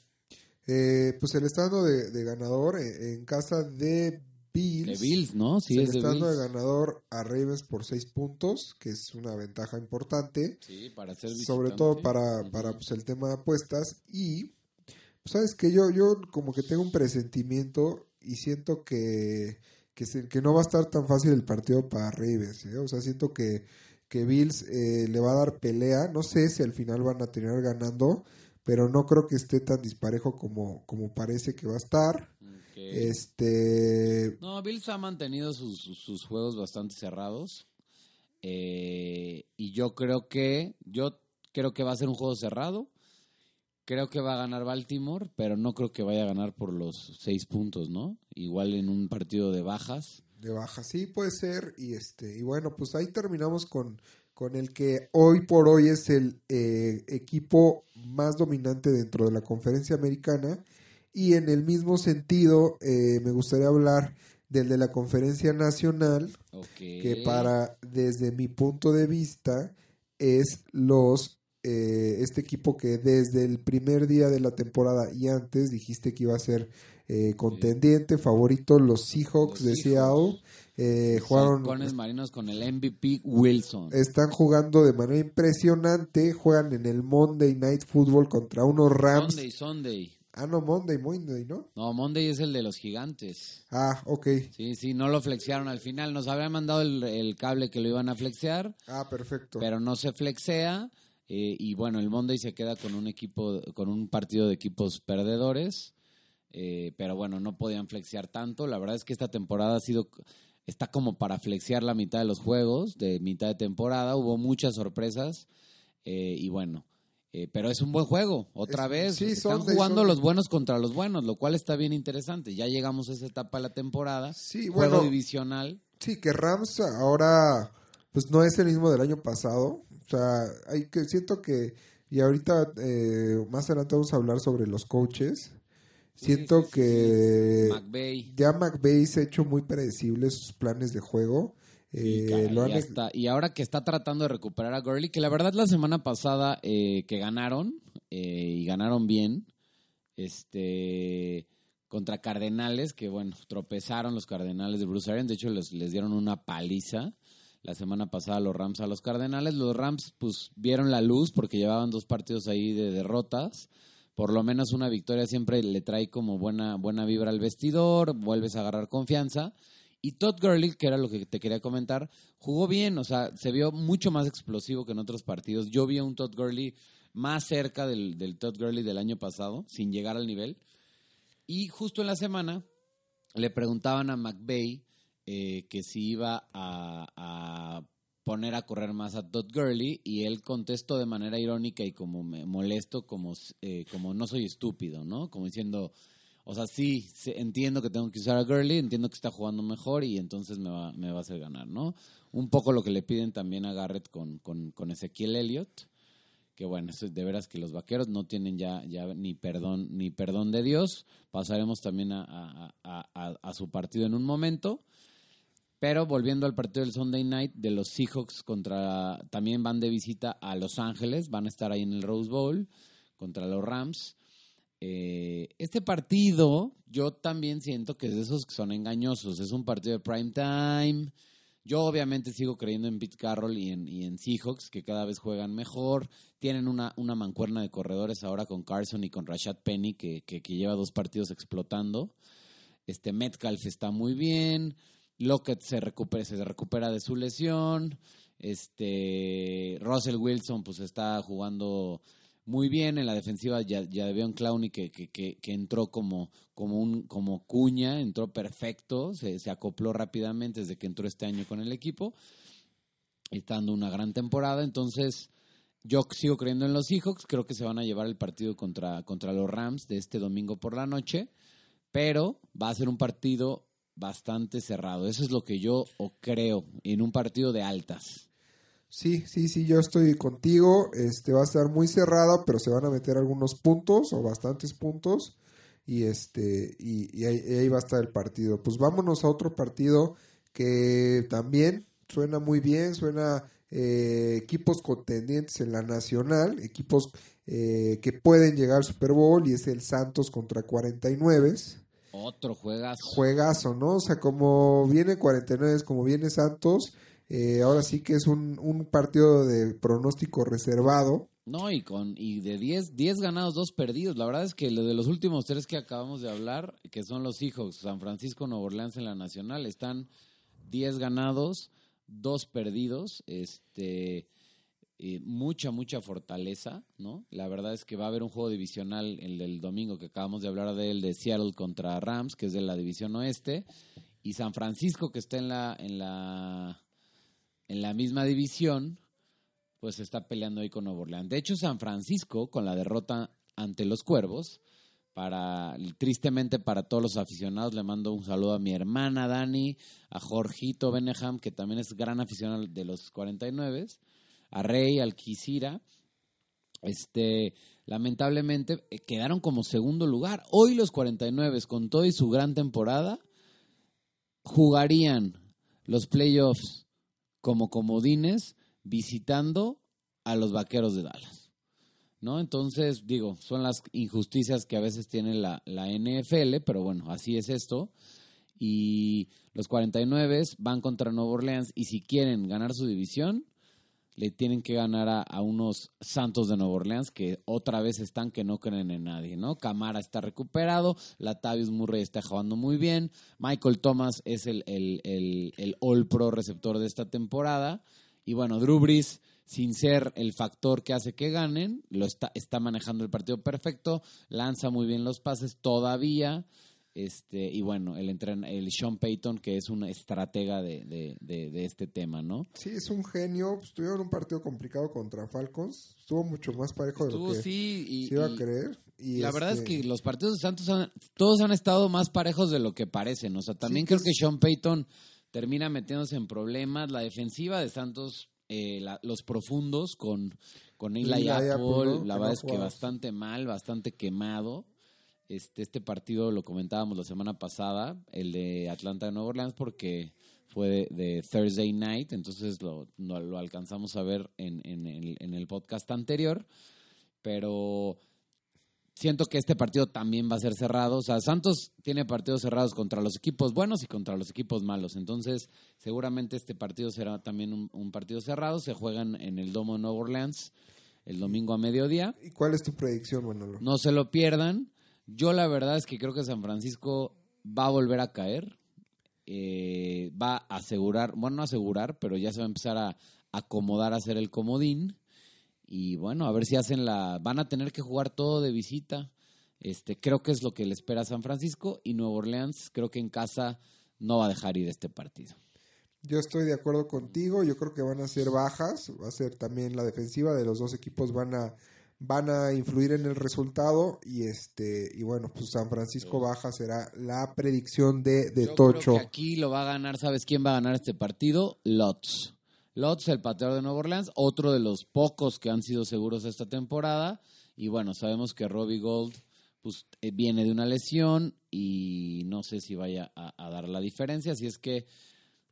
Eh, pues el estado de, de ganador eh, en casa de Bills. de Bills, ¿no? Sí, es de está dando de ganador a Ravens por seis puntos, que es una ventaja importante. Sí, para ser sobre todo para, para pues, el tema de apuestas y pues, sabes que yo yo como que tengo un presentimiento y siento que que, se- que no va a estar tan fácil el partido para Ravens ¿eh? o sea siento que que Bills eh, le va a dar pelea no sé si al final van a terminar ganando pero no creo que esté tan disparejo como como parece que va a estar este No, Bills ha mantenido sus, sus- sus juegos bastante cerrados. Eh, y yo creo que, yo creo que va a ser un juego cerrado. Creo que va a ganar Baltimore, pero no creo que vaya a ganar por los seis puntos, ¿no? Igual en un partido de bajas. de baja, sí puede ser y este y bueno pues ahí terminamos con con el que hoy por hoy es el eh, equipo más dominante dentro de la conferencia americana y en el mismo sentido eh, me gustaría hablar del de la conferencia nacional que para desde mi punto de vista es los eh, este equipo que desde el primer día de la temporada y antes dijiste que iba a ser eh, contendiente, favorito, los Seahawks Los de. Seattle. Eh, jugaron, Halcones marinos con el MVP Wilson. están jugando de manera impresionante. Juegan en el Monday Night Football contra unos Rams. Sunday, Sunday. Ah, no, Monday, Monday, ¿no? No, Monday es el de los gigantes. Ah, ok. Sí, sí, no lo flexearon al final. Nos habían mandado el, el cable que lo iban a flexear, Ah, perfecto. pero no se flexea. Eh, y bueno, el Monday se queda con un equipo, con un partido de equipos perdedores. eh, pero bueno, no podían flexear tanto. La verdad es que esta temporada ha sido, está como para flexear la mitad de los juegos, de mitad de temporada. Hubo muchas sorpresas. eh, y bueno, eh, pero es un buen juego. Otra Es- vez, sí, están Sunday, jugando Sunday. los buenos contra los buenos, lo cual está bien interesante. Ya llegamos a esa etapa de la temporada. Sí, juego bueno. divisional. Sí, que Rams ahora pues no es el mismo del año pasado. O sea, hay que siento que y ahorita eh, más adelante vamos a hablar sobre los coaches. Siento sí, sí, que McVay. ya McVay se ha hecho muy predecible sus planes de juego. Y, Eh, caray, lo han- ya está. Y ahora que está tratando de recuperar a Gurley, que la verdad la semana pasada eh, que ganaron, eh, y ganaron bien, este contra Cardenales, que bueno, tropezaron los Cardenales de Bruce Arians, de hecho les, les dieron una paliza la semana pasada los Rams a los Cardenales. Los Rams pues vieron la luz porque llevaban dos partidos ahí de derrotas. Por lo menos una victoria siempre le trae como buena, buena vibra al vestidor, vuelves a agarrar confianza. Y Todd Gurley, que era lo que te quería comentar, jugó bien, o sea, se vio mucho más explosivo que en otros partidos. Yo vi a un Todd Gurley más cerca del, del Todd Gurley del año pasado, sin llegar al nivel. Y justo en la semana le preguntaban a McVay eh, que si iba a, poner a correr más a Todd Gurley y él contestó de manera irónica y como me- molesto, como, eh, como no soy estúpido, ¿no? Como diciendo, o sea, sí, entiendo que tengo que usar a Gurley, entiendo que está jugando mejor y entonces me va, me va a hacer ganar, ¿no? Un poco lo que le piden también a Garrett con, con, con Ezequiel Elliott que bueno, de veras que los vaqueros no tienen ya, ya ni perdón, ni perdón de Dios. Pasaremos también a- a su partido en un momento. Pero volviendo al partido del Sunday Night de los Seahawks contra, también van de visita a Los Ángeles, van a estar ahí en el Rose Bowl contra los Rams. Eh, este partido, yo también siento que es de esos que son engañosos. Es un partido de prime time. Yo obviamente sigo creyendo en Pete Carroll y en, y en Seahawks, que cada vez juegan mejor. Tienen una, una mancuerna de corredores ahora con Carson y con Rashad Penny, que, que, que lleva dos partidos explotando. Este Metcalf está muy bien. Lockett se recupera, se recupera de su lesión. Este Russell Wilson pues está jugando muy bien en la defensiva ya, ya Devion Clowney que, que, que, que entró como, como un como cuña, entró perfecto, se, se acopló rápidamente desde que entró este año con el equipo. Está dando una gran temporada, entonces yo sigo creyendo en los Seahawks, creo que se van a llevar el partido contra, contra los Rams de este domingo por la noche, pero va a ser un partido bastante cerrado. Eso es lo que yo o creo en un partido de altas. Sí, sí, sí, yo estoy contigo. Este va a estar muy cerrado, pero se van a meter algunos puntos o bastantes puntos. Y este, y, y ahí, y ahí va a estar el partido. Pues vámonos a otro partido que también suena muy bien, suena eh, equipos contendientes en la nacional, equipos eh, que pueden llegar al Super Bowl, y es el Santos contra 49. Otro juegazo. Juegazo, ¿no? O sea, como viene 49, como viene Santos, eh, ahora sí que es un, un partido de pronóstico reservado. No, y con y de 10 10 ganados, 2 perdidos. La verdad es que lo de los últimos tres que acabamos de hablar, que son los Seahawks, San Francisco, Nueva Orleans en la Nacional, están 10 ganados, 2 perdidos, este eh, mucha mucha fortaleza, ¿no? La verdad es que va a haber un juego divisional el del domingo que acabamos de hablar de él de Seattle contra Rams, que es de la división oeste, y San Francisco que está en la en la en la misma división, pues está peleando ahí con Nuevo Orleans. De hecho, San Francisco, con la derrota ante los Cuervos, para tristemente para todos los aficionados, le mando un saludo a mi hermana Dani, a Jorgito Beneham, que también es gran aficionado de los 49, a Rey, al Quisira. Este, lamentablemente eh, quedaron como segundo lugar. Hoy los 49, con todo y su gran temporada, jugarían los playoffs como comodines visitando a los vaqueros de Dallas. ¿no? Entonces, digo, son las injusticias que a veces tiene la, la NFL, pero bueno, así es esto. Y los 49 van contra Nueva Orleans y si quieren ganar su división, le tienen que ganar a, unos Santos de Nueva Orleans que otra vez están que no creen en nadie, ¿no? Camara está recuperado, Latavius Murray está jugando muy bien, Michael Thomas es el, el, el, el All Pro receptor de esta temporada y bueno, Drew Brees sin ser el factor que hace que ganen, lo está, está manejando el partido perfecto, lanza muy bien los pases todavía. Este, y bueno, el, el Sean Payton, que es un estratega de, este tema, ¿no? Sí, es un genio. Pues, tuvieron un partido complicado contra Falcons. Estuvo mucho más parejo de lo que sí, se iba a creer. Y la verdad es este que los partidos de Santos todos han estado más parejos de lo que parecen. O sea, también creo que Sean Payton termina metiéndose en problemas. La defensiva de Santos, eh, los profundos con, con Eli, Apple, la verdad es que bastante mal, bastante quemado. Este, este partido lo comentábamos la semana pasada, el de Atlanta de Nueva Orleans, porque fue de, Thursday Night, entonces lo, lo, alcanzamos a ver en, en, el, en el podcast anterior, pero siento que este partido también va a ser cerrado. O sea, Santos tiene partidos cerrados contra los equipos buenos y contra los equipos malos. Entonces, seguramente este partido será también un, un partido cerrado. Se juegan en el Domo de Nueva Orleans el domingo a mediodía. ¿Y cuál es tu predicción, Manolo? No se lo pierdan. Yo la verdad es que creo que San Francisco va a volver a caer. Eh, va a asegurar, bueno, no asegurar, pero ya se va a empezar a acomodar a hacer el comodín. Y bueno, a ver si hacen la. Van a tener que jugar todo de visita. Este, creo que es lo que le espera a San Francisco. Y Nueva Orleans, creo que en casa no va a dejar ir este partido. Yo estoy de acuerdo contigo. Yo creo que van a ser bajas. Va a ser también la defensiva de los dos equipos van a van a influir en el resultado y este y bueno pues San Francisco baja será la predicción de, de Tocho. aquí lo va a ganar sabes quién va a ganar este partido Lots Lots el pateador de Nueva Orleans otro de los pocos que han sido seguros esta temporada. Y bueno sabemos que Robbie Gold pues eh, viene de una lesión y no sé si vaya a, dar la diferencia. Así es que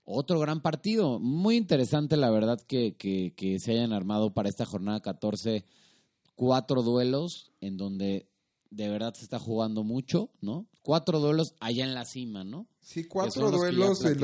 otro gran partido. Muy interesante la verdad que, que, que se hayan armado para esta jornada 14 cuatro duelos en donde de verdad se está jugando mucho, ¿no? Cuatro duelos allá en la cima, ¿no? Sí, cuatro duelos de,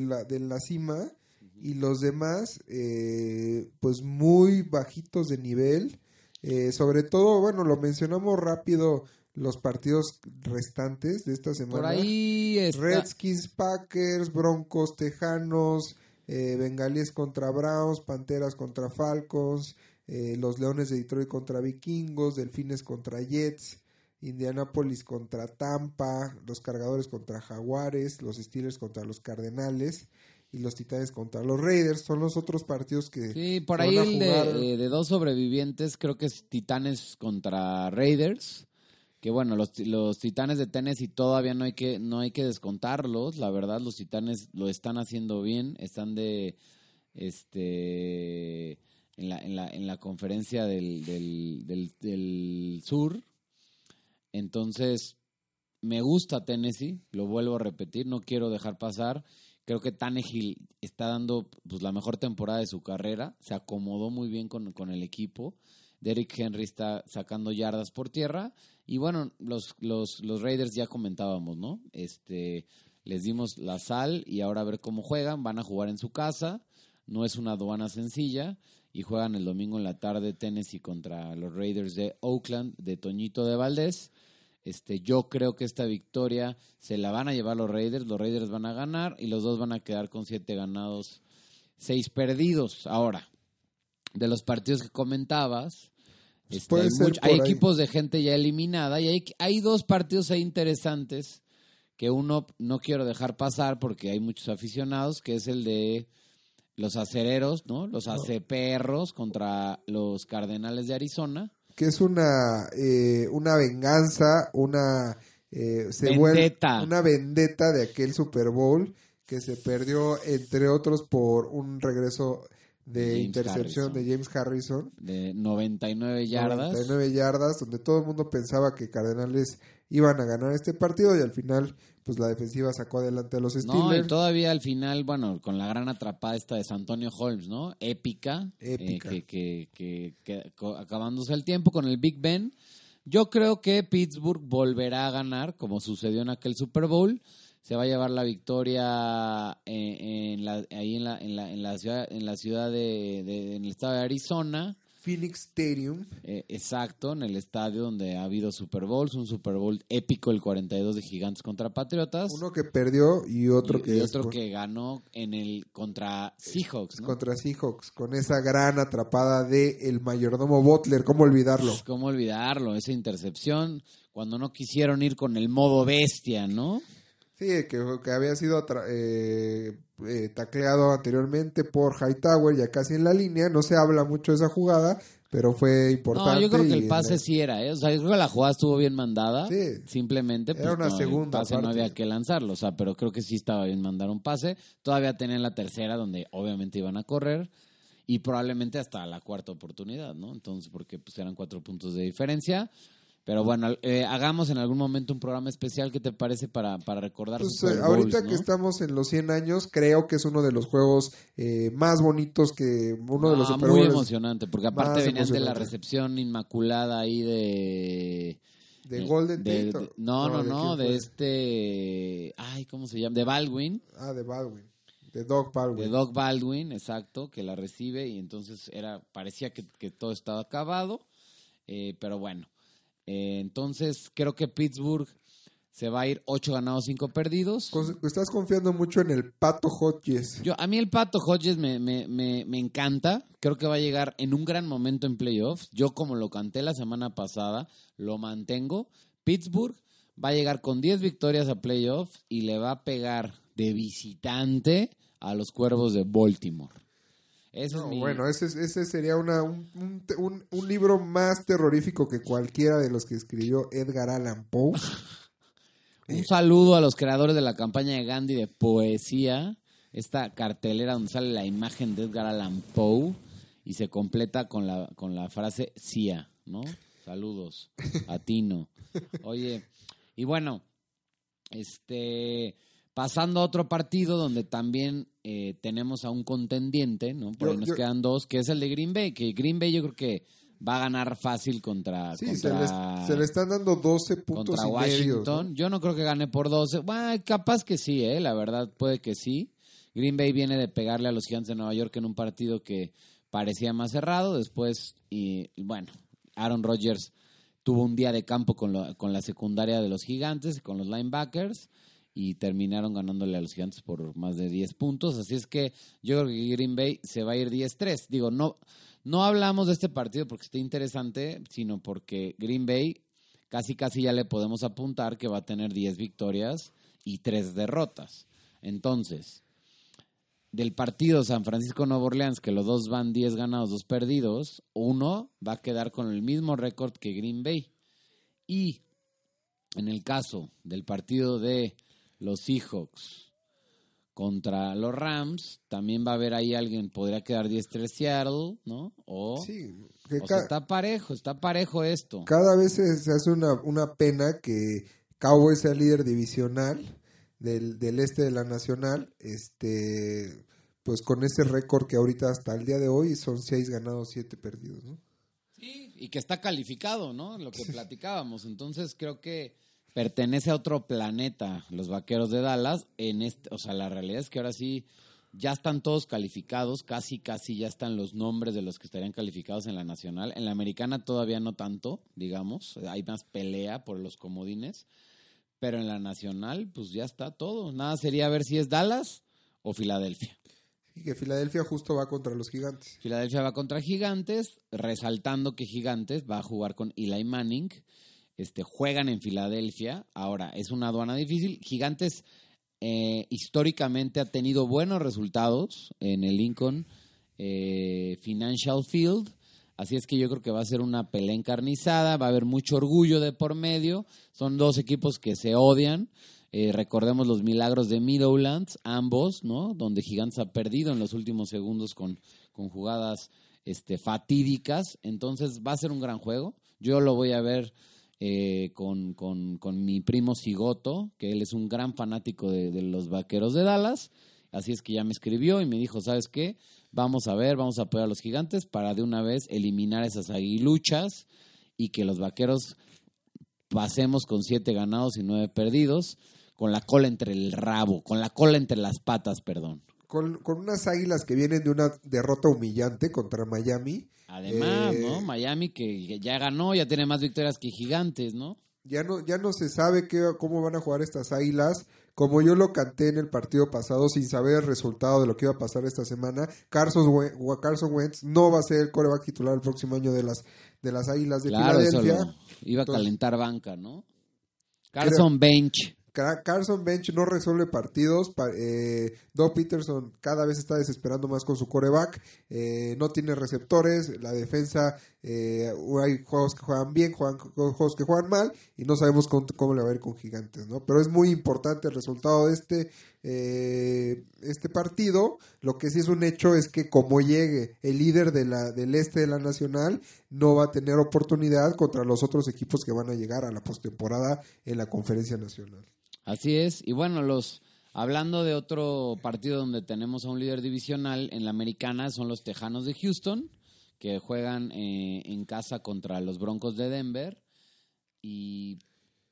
la, de la cima y los demás, eh, pues muy bajitos de nivel. Eh, sobre todo, bueno, lo mencionamos rápido los partidos restantes de esta semana. Por ahí Redskins, Packers, Broncos, Tejanos, eh, Bengalíes contra Browns, Panteras contra Falcons, eh, los Leones de Detroit contra Vikingos, Delfines contra Jets, Indianapolis contra Tampa, los Cargadores contra Jaguares, los Steelers contra los Cardenales y los Titanes contra los Raiders. Son los otros partidos que... Sí, por ahí el de, de, dos sobrevivientes creo que es Titanes contra Raiders. Que bueno, los, los Titanes de Tennessee todavía no hay que no hay que descontarlos. La verdad, los Titanes lo están haciendo bien. Están de... este en la, en la, en la conferencia del, del, del, sur. Entonces, me gusta Tennessee, lo vuelvo a repetir, no quiero dejar pasar. Creo que Tannehill está dando pues, la mejor temporada de su carrera, se acomodó muy bien con, con el equipo. Derrick Henry está sacando yardas por tierra. Y bueno, los, los, los Raiders ya comentábamos, ¿no? Este, les dimos la sal y ahora a ver cómo juegan. Van a jugar en su casa. No es una aduana sencilla y juegan el domingo en la tarde Tennessee contra los Raiders de Oakland de Toñito de Valdés. Este, yo creo que esta victoria se la van a llevar los Raiders, los Raiders van a ganar y los dos van a quedar con siete ganados, seis perdidos. Ahora, de los partidos que comentabas, este, hay, equipos de gente ya eliminada y hay, hay dos partidos ahí interesantes que uno no quiero dejar pasar porque hay muchos aficionados, que es el de los acereros, ¿no? Los aceperros contra los Cardenales de Arizona. Que es una, eh, una venganza, una eh, vendetta. una vendetta de aquel Super Bowl que se perdió, entre otros, por un regreso de James intercepción Harrison. de James Harrison. De 99 yardas. 99 yardas, donde todo el mundo pensaba que Cardenales iban a ganar este partido y al final pues la defensiva sacó adelante a los No, Steelers. y todavía al final, bueno, con la gran atrapada esta de Santonio Holmes, ¿no? Épica. eh, Épica. que, que, que- acabándose el tiempo con el Big Ben. Yo creo que Pittsburgh volverá a ganar, como sucedió en aquel Super Bowl. Se va a llevar la victoria en, en la, ahí en la, en la, en la ciudad, en la ciudad de, de- en el estado de Arizona. Phoenix Stadium. Eh, exacto, en el estadio donde ha habido Super Bowls, un Super Bowl épico, el 42 de Gigantes contra Patriotas. Uno que perdió y otro y, que y otro después- que ganó en el contra Seahawks, ¿no? contra Seahawks con esa gran atrapada de el mayordomo Butler, ¿cómo olvidarlo? Pues, ¿Cómo olvidarlo? Esa intercepción, cuando no quisieron ir con el modo bestia, ¿no? Sí, que, que había sido eh, eh, tacleado anteriormente por Hightower, ya casi en la línea, no se habla mucho de esa jugada, pero fue importante. No, yo creo que el pase sí era, ¿eh? O sea, yo creo que la jugada estuvo bien mandada. Sí. Simplemente, pues, Era una no, segunda el pase no parte. había que lanzarlo. O sea, pero creo que sí estaba bien mandar un pase. Todavía tenían la tercera, donde obviamente iban a correr. Y probablemente hasta la cuarta oportunidad, ¿no? Entonces, porque pues eran cuatro puntos de diferencia. Pero bueno, eh, hagamos en algún momento un programa especial, ¿qué te parece para, para recordar Pues, eh, Bowls, ahorita ¿no? que estamos en los 100 años, creo que es uno de los juegos eh, más bonitos que uno de los Ah, Super muy Bowls emocionante, porque aparte venían de la recepción inmaculada ahí de... de Golden de- no, no, ¿de no, quién de este... Ay, ¿cómo se llama? De Baldwin. Ah, de Baldwin. De Doug Baldwin. De Doug Baldwin, exacto, que la recibe y entonces era parecía que, que todo estaba acabado, eh, pero bueno. Eh, entonces creo que Pittsburgh se va a ir 8 ganados, 5 perdidos. Estás confiando mucho en el Pato Hodges. Yo, a mí el Pato Hodges me, me, me, me encanta. Creo que va a llegar en un gran momento en playoffs. Yo, como lo canté la semana pasada, lo mantengo. Pittsburgh va a llegar con 10 victorias a playoffs y le va a pegar de visitante a los cuervos de Baltimore. Ese No, es mi. Bueno, ese, es- ese sería una, un, un, un- un libro más terrorífico que cualquiera de los que escribió Edgar Allan Poe. Un saludo a los creadores de la campaña de Gandhi de poesía. Esta cartelera donde sale la imagen de Edgar Allan Poe y se completa con la, con la frase CIA, ¿no? Saludos a Tino. Oye, y bueno, este pasando a otro partido donde también eh, tenemos a un contendiente, ¿no? Por Yo- ahí nos yo- quedan dos, que es el de Green Bay, que Green Bay yo creo que va a ganar fácil contra, Sí, se, contra se le están dando 12 puntos contra y Washington. medio. Yo no creo que gane por 12. Bueno, capaz que sí, ¿eh? la verdad puede que sí. Green Bay viene de pegarle a los Gigantes de Nueva York en un partido que parecía más cerrado. Después, y bueno, Aaron Rodgers tuvo un día de campo con, lo- con la secundaria de los Gigantes, con los linebackers, y terminaron ganándole a los Gigantes por más de 10 puntos. Así es que yo creo que Green Bay se va a ir 10-3. Digo, no, no hablamos de este partido porque esté interesante, sino porque Green Bay casi casi ya le podemos apuntar que va a tener 10 victorias y 3 derrotas. Entonces, del partido San Francisco-Nueva Orleans, que los dos van 10 ganados, 2 perdidos, uno va a quedar con el mismo récord que Green Bay. Y en el caso del partido de los Seahawks contra los Rams, también va a haber ahí alguien, podría quedar 10-3 Seattle, ¿no? O, Sí, o sea, está parejo, está parejo esto. cada vez se, se hace una, una pena que Cowboys sea líder divisional del, del este de la nacional, este pues con ese récord que ahorita hasta el día de hoy son 6 ganados, 7 perdidos, ¿no? Sí, y que está calificado, ¿no? Lo que platicábamos. Entonces creo que pertenece a otro planeta los vaqueros de Dallas. En este, o sea, la realidad es que ahora sí ya están todos calificados, casi, casi ya están los nombres de los que estarían calificados en la nacional. En la americana todavía no tanto, digamos. Hay más pelea por los comodines. Pero en la nacional, pues ya está todo. Nada sería ver si es Dallas o Filadelfia. Y que Filadelfia justo va contra los gigantes. Filadelfia va contra Gigantes, resaltando que Gigantes va a jugar con Eli Manning. Este, juegan en Filadelfia. Ahora, es una aduana difícil. Gigantes eh, históricamente ha tenido buenos resultados en el Lincoln eh, Financial Field. Así es que yo creo que va a ser una pelea encarnizada, va a haber mucho orgullo de por medio. Son dos equipos que se odian. Eh, recordemos los milagros de Meadowlands, ambos, ¿no? Donde Gigantes ha perdido en los últimos segundos con, con jugadas este, fatídicas. Entonces va a ser un gran juego. Yo lo voy a ver eh, con, con, con, mi primo Sigoto, que él es un gran fanático de, de, los Vaqueros de Dallas. Así es que ya me escribió y me dijo, ¿sabes qué? Vamos a ver, vamos a apoyar a los gigantes para de una vez eliminar esas aguiluchas y que los Vaqueros pasemos con siete ganados y nueve perdidos, con la cola entre el rabo, con la cola entre las patas, perdón. Con, con unas águilas que vienen de una derrota humillante contra Miami. Además, eh, ¿no? Miami que ya ganó, ya tiene más victorias que gigantes, ¿no? Ya no, ya no se sabe qué, cómo van a jugar estas águilas. Como yo lo canté en el partido pasado sin saber el resultado de lo que iba a pasar esta semana, Carson, Carson Wentz no va a ser el coreback titular el próximo año de las, de las águilas de claro, Filadelfia. iba a calentar banca, ¿no? Carson Bench. Carson Bench no resuelve partidos. Eh, Peterson cada vez está desesperando más con su coreback. Eh, no tiene receptores. La defensa, eh, hay juegos que juegan bien, juegan, juegos que juegan mal. Y no sabemos cómo, le va a ir con Gigantes. ¿no? Pero es muy importante el resultado de este, eh, este partido. Lo que sí es un hecho es que, como llegue el líder de del este de la Nacional, no va a tener oportunidad contra los otros equipos que van a llegar a la postemporada en la Conferencia Nacional. Así es, y bueno, los hablando de otro partido donde tenemos a un líder divisional en la americana son los Tejanos de Houston, que juegan eh, en casa contra los Broncos de Denver. Y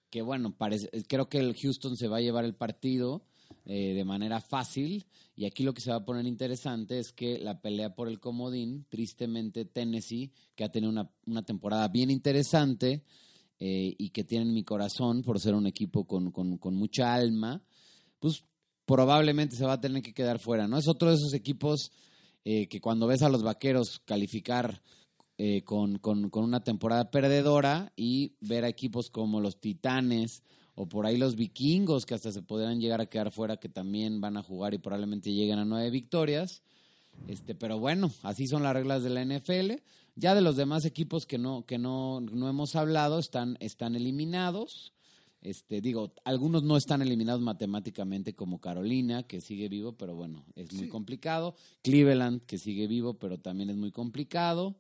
que bueno, parece, creo que el Houston se va a llevar el partido eh, de manera fácil. Y aquí lo que se va a poner interesante es que la pelea por el comodín, tristemente Tennessee, que ha tenido una, una temporada bien interesante, eh, y que tienen mi corazón por ser un equipo con, con, mucha alma, pues probablemente se va a tener que quedar fuera, ¿no? Es otro de esos equipos eh, que cuando ves a los vaqueros calificar eh, con, con, con, una temporada perdedora y ver a equipos como los Titanes o por ahí los vikingos que hasta se podrían llegar a quedar fuera que también van a jugar y probablemente lleguen a nueve victorias. Este, pero bueno, así son las reglas de la NFL. Ya de los demás equipos que no, que no, no hemos hablado, están, están eliminados. Este, digo, algunos no están eliminados matemáticamente como Carolina, que sigue vivo, pero bueno, es muy complicado. Cleveland, que sigue vivo, pero también es muy complicado.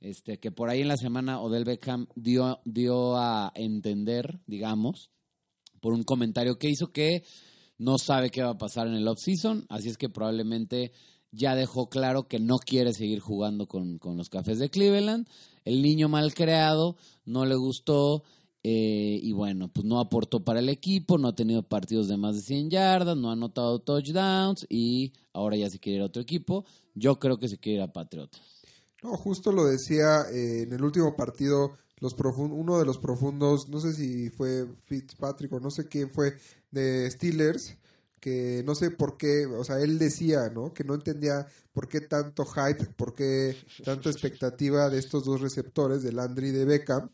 Este, que por ahí en la semana Odell Beckham dio, dio a entender, digamos, por un comentario que hizo que no sabe qué va a pasar en el off-season, así es que probablemente ya dejó claro que no quiere seguir jugando con, los cafés de Cleveland. El niño mal creado no le gustó eh, y bueno, pues no aportó para el equipo, no ha tenido partidos de más de 100 yardas, no ha anotado touchdowns y ahora ya se quiere ir a otro equipo. Yo creo que se quiere ir a Patriotas. No, justo lo decía eh, en el último partido, los uno de los profundos, no sé si fue Fitzpatrick o no sé quién fue, de Steelers, que no sé por qué, o sea, él decía, ¿no? Que no entendía por qué tanto hype, por qué tanta expectativa de estos dos receptores, de Landry y de Beckham,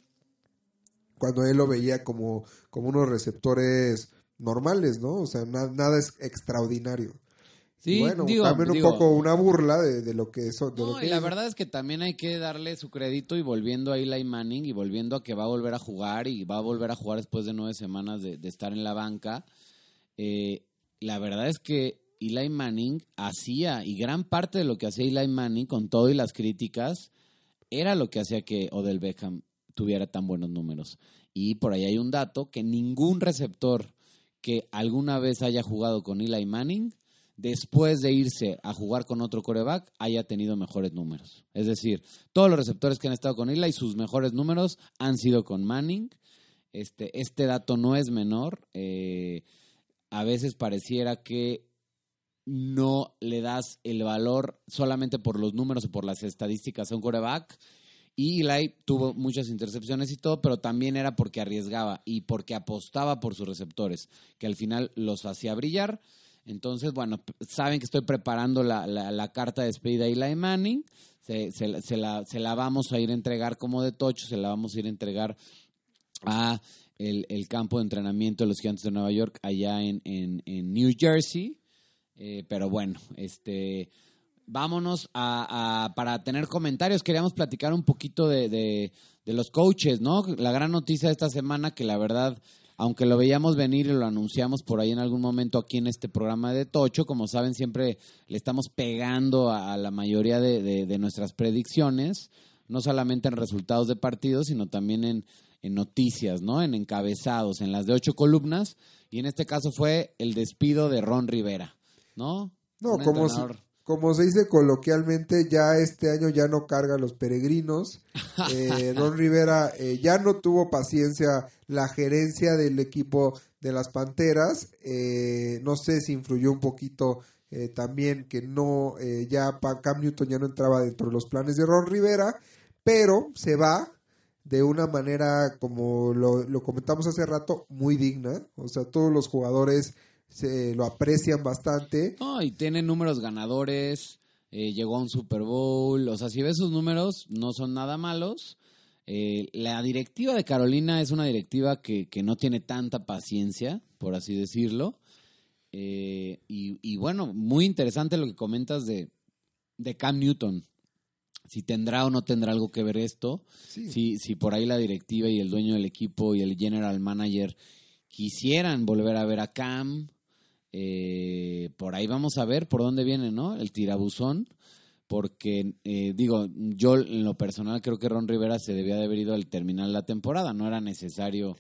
cuando él lo veía como, como unos receptores normales, ¿no? O sea, nada es extraordinario. Sí, bueno, digo, también un poco una burla de, lo que eso. no, y la verdad es que también hay que darle su crédito y volviendo a Eli Manning y volviendo a que va a volver a jugar y va a volver a jugar después de nueve semanas de, de estar en la banca. Eh, la verdad es que Eli Manning hacía, y gran parte de lo que hacía Eli Manning, con todo y las críticas, era lo que hacía que Odell Beckham tuviera tan buenos números. Y por ahí hay un dato que ningún receptor que alguna vez haya jugado con Eli Manning, después de irse a jugar con otro coreback, haya tenido mejores números. Es decir, todos los receptores que han estado con Eli, sus mejores números han sido con Manning. Este, este dato no es menor. Eh, a veces pareciera que no le das el valor solamente por los números o por las estadísticas a un coreback. Y Eli tuvo muchas intercepciones y todo, pero también era porque arriesgaba y porque apostaba por sus receptores, que al final los hacía brillar. Entonces, bueno, saben que estoy preparando la, carta de despedida a Eli Manning. Se la vamos a ir a entregar como de tocho, se la vamos a ir a entregar a el, el, campo de entrenamiento de los Gigantes de Nueva York allá en, en, en New Jersey. Eh, pero bueno, este vámonos a, a, para tener comentarios. Queríamos platicar un poquito de, de, de, los coaches, ¿no? La gran noticia de esta semana que la verdad aunque lo veíamos venir y lo anunciamos por ahí en algún momento aquí en este programa de Tocho, como saben, siempre le estamos pegando a, la mayoría de, de, nuestras predicciones, no solamente en resultados de partidos, sino también en, en noticias, ¿no? En encabezados, en las de ocho columnas, y en este caso fue el despido de Ron Rivera, ¿no? No, como como se dice coloquialmente, ya este año ya no carga los peregrinos. Eh, Ron Rivera eh, ya no tuvo paciencia la gerencia del equipo de las Panteras. Eh, no sé si influyó un poquito también que no, ya Cam Newton ya no entraba dentro de los planes de Ron Rivera, pero se va de una manera, como lo, lo comentamos hace rato, muy digna. O sea, todos los jugadores se lo aprecian bastante. No, y tiene números ganadores, eh, llegó a un Super Bowl, o sea, si ves sus números, no son nada malos. Eh, la directiva de Carolina es una directiva que, que, no tiene tanta paciencia, por así decirlo. Eh, y, bueno, muy interesante lo que comentas de, de Cam Newton. Si tendrá o no tendrá algo que ver esto. Si, si por ahí la directiva y el dueño del equipo y el general manager quisieran volver a ver a Cam, eh, por ahí vamos a ver por dónde viene, ¿no? El tirabuzón, porque eh, digo, yo en lo personal creo que Ron Rivera se debía de haber ido al terminar la temporada, no era necesario.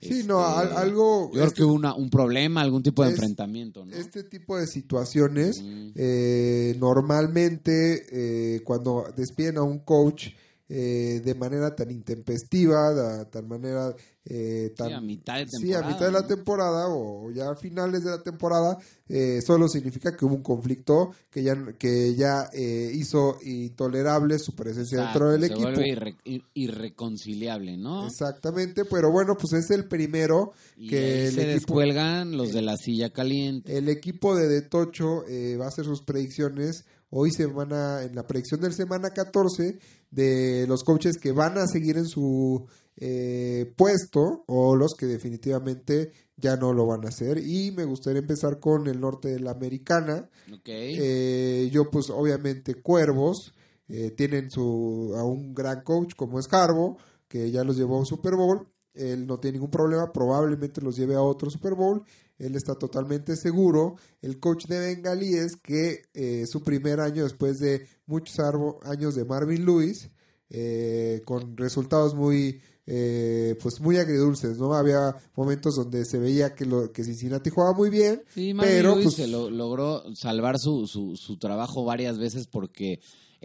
Sí, no, este, algo... Yo creo que hubo un problema, algún tipo de enfrentamiento, ¿no? Este tipo de situaciones, eh, normalmente cuando despiden a un coach, eh, de manera tan intempestiva, de manera eh, tan, sí, a mitad de temporada. Sí, a mitad de la temporada o ya a finales de la temporada, eh, solo significa que hubo un conflicto que ya, que ya eh, hizo intolerable su presencia dentro del se equipo. Vuelve irreconciliable, ¿no? Exactamente, pero bueno, pues es el primero que se descuelgan los de la silla caliente. El equipo de Detocho va a hacer sus predicciones hoy semana, en la predicción del semana 14 de los coaches que van a seguir en su eh, puesto o los que definitivamente ya no lo van a hacer. Y me gustaría empezar con el norte de la americana. Eh, yo pues obviamente Cuervos eh, tienen su, a un gran coach como es Carbo, que ya los llevó a un Super Bowl. Él no tiene ningún problema, probablemente los lleve a otro Super Bowl. Él está totalmente seguro. El coach de Bengalíes, que eh, su primer año después de muchos años de Marvin Lewis, eh, con resultados muy, eh, pues muy agridulces, ¿no? Había momentos donde se veía que, lo, que Cincinnati jugaba muy bien, pero pues, se logró salvar su, su, su trabajo varias veces porque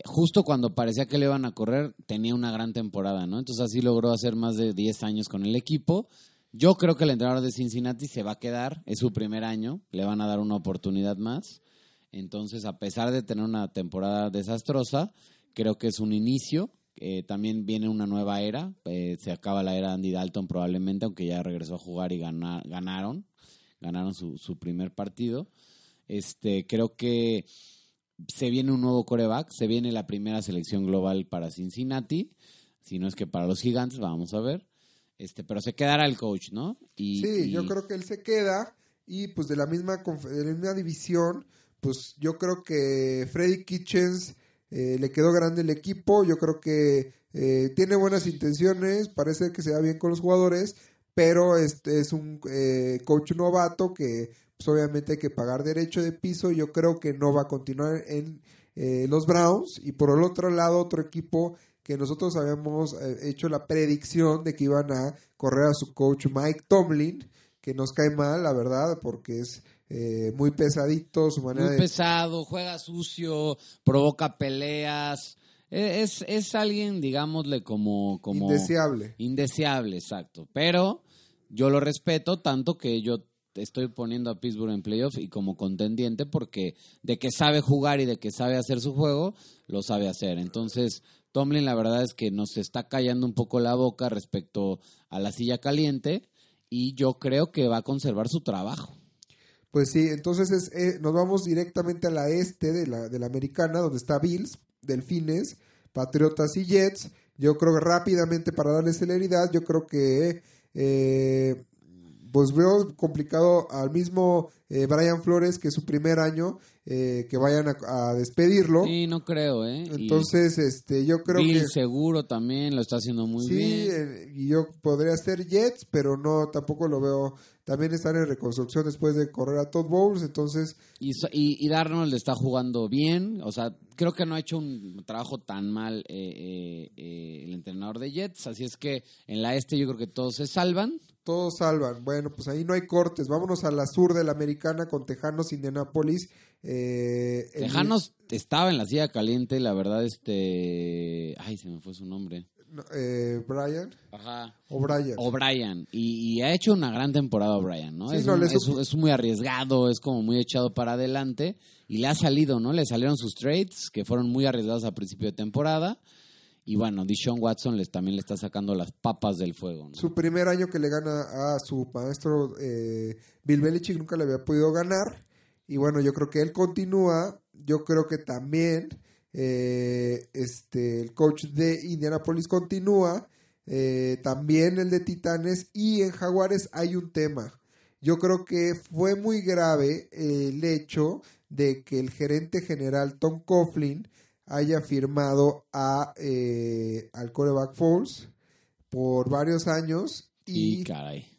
justo cuando parecía que le iban a correr, tenía una gran temporada, ¿no? Entonces así logró hacer más de 10 años con el equipo. Yo creo que el entrenador de Cincinnati se va a quedar, es su primer año, le van a dar una oportunidad más. Entonces, a pesar de tener una temporada desastrosa, creo que es un inicio. Eh, también viene una nueva era, eh, se acaba la era Andy Dalton probablemente, aunque ya regresó a jugar y ganaron, ganaron su, su primer partido. Este, creo que se viene un nuevo coreback, se viene la primera selección global para Cincinnati, si no es que para los gigantes, vamos a ver. Este, pero se quedará el coach, ¿no? Y, sí, yo creo que él se queda y pues de la misma de la misma división, pues yo creo que Freddy Kitchens eh, le quedó grande el equipo, yo creo que eh, tiene buenas intenciones, parece que se va bien con los jugadores, pero este es un eh, coach novato que pues obviamente hay que pagar derecho de piso. Yo creo que no va a continuar en eh, los Browns. Y por el otro lado, otro equipo que nosotros habíamos eh, hecho la predicción de que iban a correr a su coach Mike Tomlin, que nos cae mal, la verdad, porque es eh, muy pesadito su manera muy pesado, juega sucio, provoca peleas. E, es, es alguien, digámosle, como, como... Indeseable. Indeseable, exacto. Pero yo lo respeto tanto que yo estoy poniendo a Pittsburgh en playoff y como contendiente porque de que sabe jugar y de que sabe hacer su juego, lo sabe hacer. Entonces, Tomlin la verdad es que nos está callando un poco la boca respecto a la silla caliente y yo creo que va a conservar su trabajo. Pues sí, entonces eh, nos vamos directamente a la este de la, de la americana, donde está Bills, Delfines, Patriotas y Jets. Yo creo que rápidamente, para darle celeridad, yo creo que eh, pues veo complicado al mismo eh, Brian Flores, que es su primer año, eh, que vayan a, despedirlo. Sí, no creo, ¿eh? Entonces, este, yo creo Bill que... seguro también lo está haciendo muy bien. Sí, eh, y yo podría ser Jets, pero no, tampoco lo veo también están en reconstrucción después de correr a Todd Bowles, entonces... Y, y, Darnold está jugando bien, o sea, creo que no ha hecho un trabajo tan mal eh, eh, eh, el entrenador de Jets, así es que en la este yo creo que todos se salvan. Todos salvan, bueno, pues ahí no hay cortes, vámonos a la sur de la americana con Tejanos, Indianapolis. Tejanos estaba en la silla caliente, la verdad, este... Ay, se me fue su nombre eh, Brian. Ajá. O'Brien. O'Brien. Y, y, ha hecho una gran temporada O'Brien, ¿no? es, es, muy arriesgado, es como muy echado para adelante. Y le ha salido, ¿no? Le salieron sus trades, que fueron muy arriesgados a principio de temporada. Y bueno, Dishon Watson les, también le está sacando las papas del fuego. Su primer año que le gana a su maestro eh, Bill Belichick nunca le había podido ganar. Y bueno, yo creo que él continúa. Yo creo que también eh, este, el coach de Indianapolis continúa, eh, también el de Titanes y en Jaguares hay un tema. Yo creo que fue muy grave el hecho de que el gerente general Tom Coughlin haya firmado a, eh, al coreback Falls por varios años y,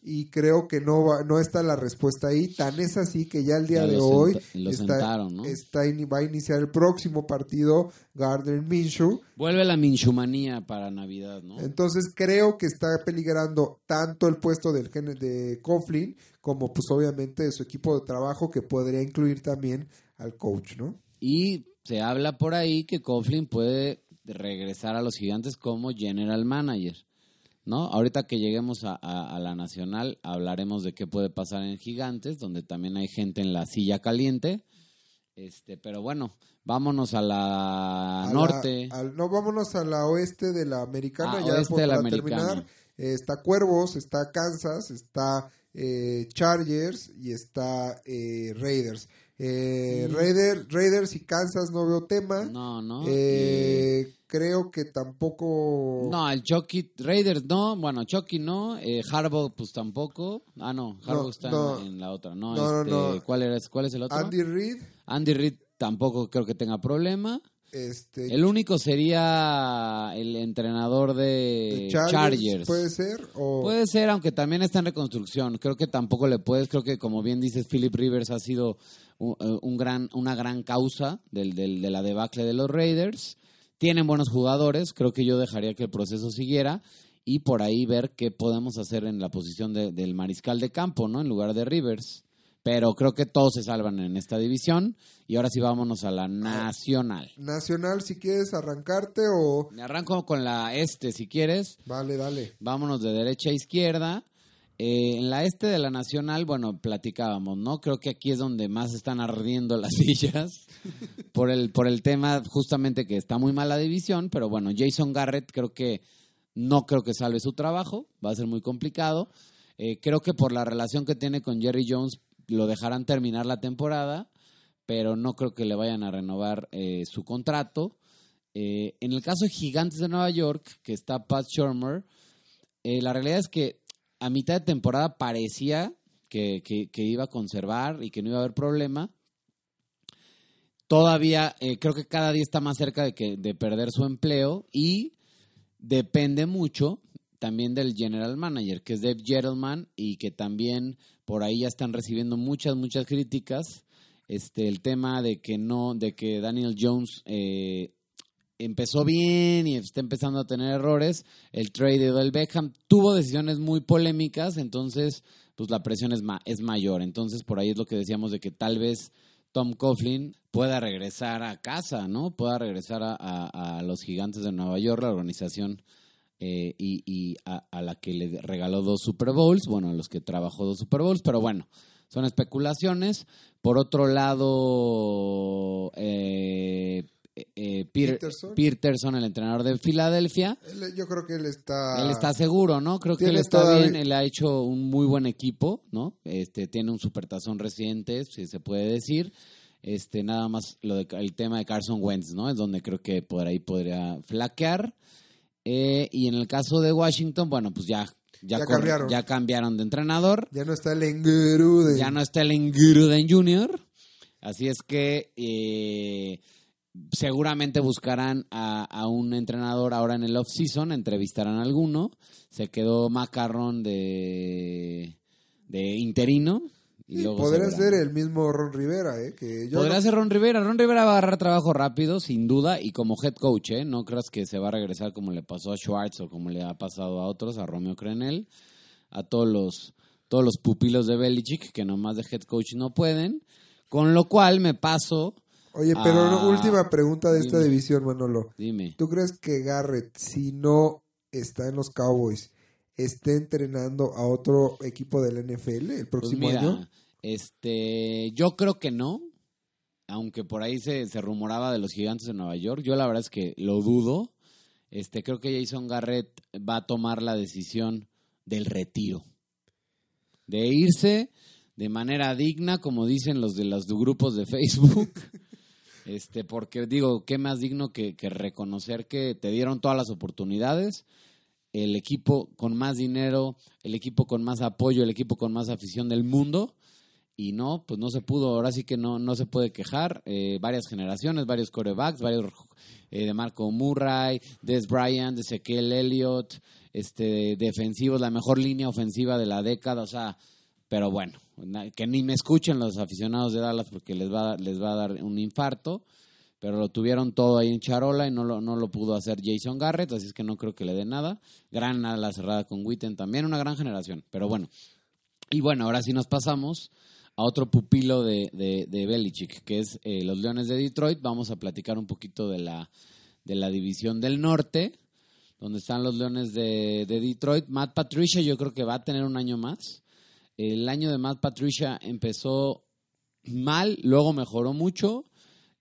y, creo que no va, no está la respuesta ahí. Tan es así que ya el día de hoy está, va a iniciar el próximo partido Gardner Minshew. Vuelve la Minshumanía para Navidad, ¿no? Entonces creo que está peligrando tanto el puesto del de Coughlin como pues obviamente de su equipo de trabajo que podría incluir también al coach, ¿no? Y se habla por ahí que Coughlin puede regresar a los gigantes como general manager. ¿No? Ahorita que lleguemos a, la nacional hablaremos de qué puede pasar en Gigantes, donde también hay gente en la silla caliente. Este, pero bueno, vámonos a la norte. no, vámonos a la oeste de la americana, ya oeste de la americana. terminar. está Cuervos, está Kansas, está eh, Chargers y está eh, Raiders. Eh, Raiders y Kansas no veo tema. No, no. Eh, creo que tampoco. No, el Chucky, Raiders no, bueno, Chucky no, eh, Harbaugh pues tampoco. Ah, no, Harbaugh está en, la otra, ¿no? este, ¿cuál, es, ¿Cuál es el otro? Andy Reid. Andy Reid tampoco creo que tenga problema. Este, el único sería el entrenador de, Chargers, Puede ser. Puede ser, aunque también está en reconstrucción. Creo que tampoco le puedes. Creo que, como bien dices, Philip Rivers ha sido un, eh, gran, una gran causa del, del, de la debacle de los Raiders. Tienen buenos jugadores, creo que yo dejaría que el proceso siguiera y por ahí ver qué podemos hacer en la posición del mariscal de campo, ¿no? En lugar de Rivers. Pero creo que todos se salvan en esta división. Y ahora sí vámonos a la nacional. Nacional, si quieres arrancarte o... Me arranco con la este, si quieres. Vale, dale. Vámonos de derecha a izquierda. Eh, en la este de la Nacional, bueno, platicábamos, ¿no? Creo que aquí es donde más están ardiendo las sillas por el, por el tema justamente que está muy mal la división, pero bueno, Jason Garrett creo que no creo que salve su trabajo, va a ser muy complicado. Eh, creo que por la relación que tiene con Jerry Jones lo dejarán terminar la temporada, pero no creo que le vayan a renovar eh, su contrato. en el caso de Gigantes de Nueva York, que está Pat Shermer, la realidad es que a mitad de temporada parecía que, iba a conservar y que no iba a haber problema. Todavía eh, creo que cada día está más cerca de, que, de perder su empleo y depende mucho también del general manager, que es Dave Gettleman, y que también por ahí ya están recibiendo muchas, muchas críticas. Este, el tema de que no, de que Daniel Jones eh, empezó bien y está empezando a tener errores. El trade de Odell Beckham tuvo decisiones muy polémicas, entonces pues la presión es, es mayor. Entonces por ahí es lo que decíamos de que tal vez Tom Coughlin pueda regresar a casa, ¿no? Pueda regresar a, los gigantes de Nueva York, la organización eh, y, a, la que le regaló dos Super Bowls, bueno, a los que trabajó dos Super Bowls, pero bueno, son especulaciones. Por otro lado, eh, eh, Peterson. el entrenador de Filadelfia. yo creo que él está... Él está seguro, ¿no? Creo que él está bien, él ha hecho un muy buen equipo, ¿no? Este, tiene un supertazón reciente, si se puede decir. Este, nada más lo de, el tema de Carson Wentz, ¿no? Es donde creo que por ahí podría flaquear. Eh, y en el caso de Washington, bueno, pues ya Ya, cambiaron. ya cambiaron de entrenador. Ya no está el enguru de... Ya no está el Enguruden Jr. Así es que eh, seguramente buscarán a, a un entrenador ahora en el off-season, entrevistarán a alguno. Se quedó Macarrón de, de interino. Y luego Podría se ser el mismo Ron Rivera, ¿eh? Que yo Podría no- ser Ron Rivera. Ron Rivera va a agarrar trabajo rápido, sin duda, y como head coach, ¿eh? No creas que se va a regresar como le pasó a Schwartz o como le ha pasado a otros, a Romeo Crenel, a todos los, todos los pupilos de Belichick, que nomás de head coach no pueden. Con lo cual me paso. Oye, pero última pregunta de esta dime. división, Manolo. Dime. ¿Tú crees que Garrett, si no está en los Cowboys, esté entrenando a otro equipo del NFL el Pues próximo mira, año? este, yo creo que no. Aunque por ahí se, se rumoraba de los gigantes de Nueva York, yo la verdad es que lo dudo. Este, creo que Jason Garrett va a tomar la decisión del retiro. De irse de manera digna, como dicen los de los grupos de Facebook. Este, porque digo, qué más digno que, que reconocer que te dieron todas las oportunidades, el equipo con más dinero, el equipo con más apoyo, el equipo con más afición del mundo, y no, pues no se pudo, ahora sí que no, no se puede quejar, eh, varias generaciones, varios corebacks, varios eh, de Marco Murray, Des Bryant, de Ezequiel Elliott, este, defensivos, la mejor línea ofensiva de la década, o sea, pero bueno, que ni me escuchen los aficionados de Dallas porque les va, les va a dar un infarto, pero lo tuvieron todo ahí en charola y no lo, no lo pudo hacer Jason Garrett, así es que no creo que le dé nada. Gran ala cerrada con Witten también, una gran generación, pero bueno. Y bueno, ahora sí nos pasamos a otro pupilo de, de, de Belichick, que es eh, los Leones de Detroit. Vamos a platicar un poquito de la, de la división del norte, donde están los Leones de, de Detroit. Matt Patricia yo creo que va a tener un año más. El año de Matt Patricia empezó mal, luego mejoró mucho.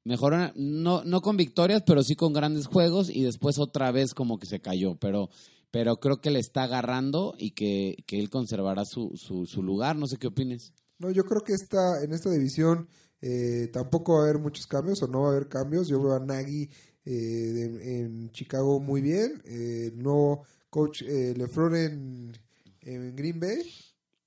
Mejoró, no, no con victorias, pero sí con grandes juegos y después otra vez como que se cayó. Pero, pero creo que le está agarrando y que, que él conservará su, su, su lugar. No sé qué opines. No, yo creo que esta, en esta división eh, tampoco va a haber muchos cambios o no va a haber cambios. Yo veo a Nagy eh, de- en Chicago muy bien. Eh, no coach eh, Lefleur en, en Green Bay.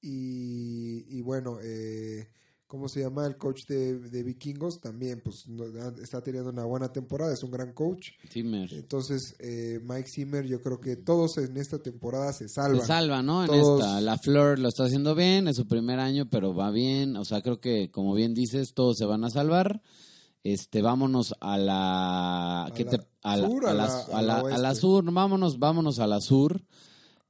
Y, y bueno, eh, ¿cómo se llama? El coach de, de Vikingos también, pues no- está teniendo una buena temporada, es un gran coach. Zimmer. Entonces, eh, Mike Zimmer, yo creo que todos en esta temporada se salvan. Se salva, ¿no? En esta. La Fleur lo está haciendo bien, es su primer año, pero va bien. O sea, creo que, como bien dices, todos se van a salvar. Este, vámonos a la... A ¿qué la te- a la, sur, a a la- la- a a la la- a la oeste. sur, vámonos, vámonos a la sur,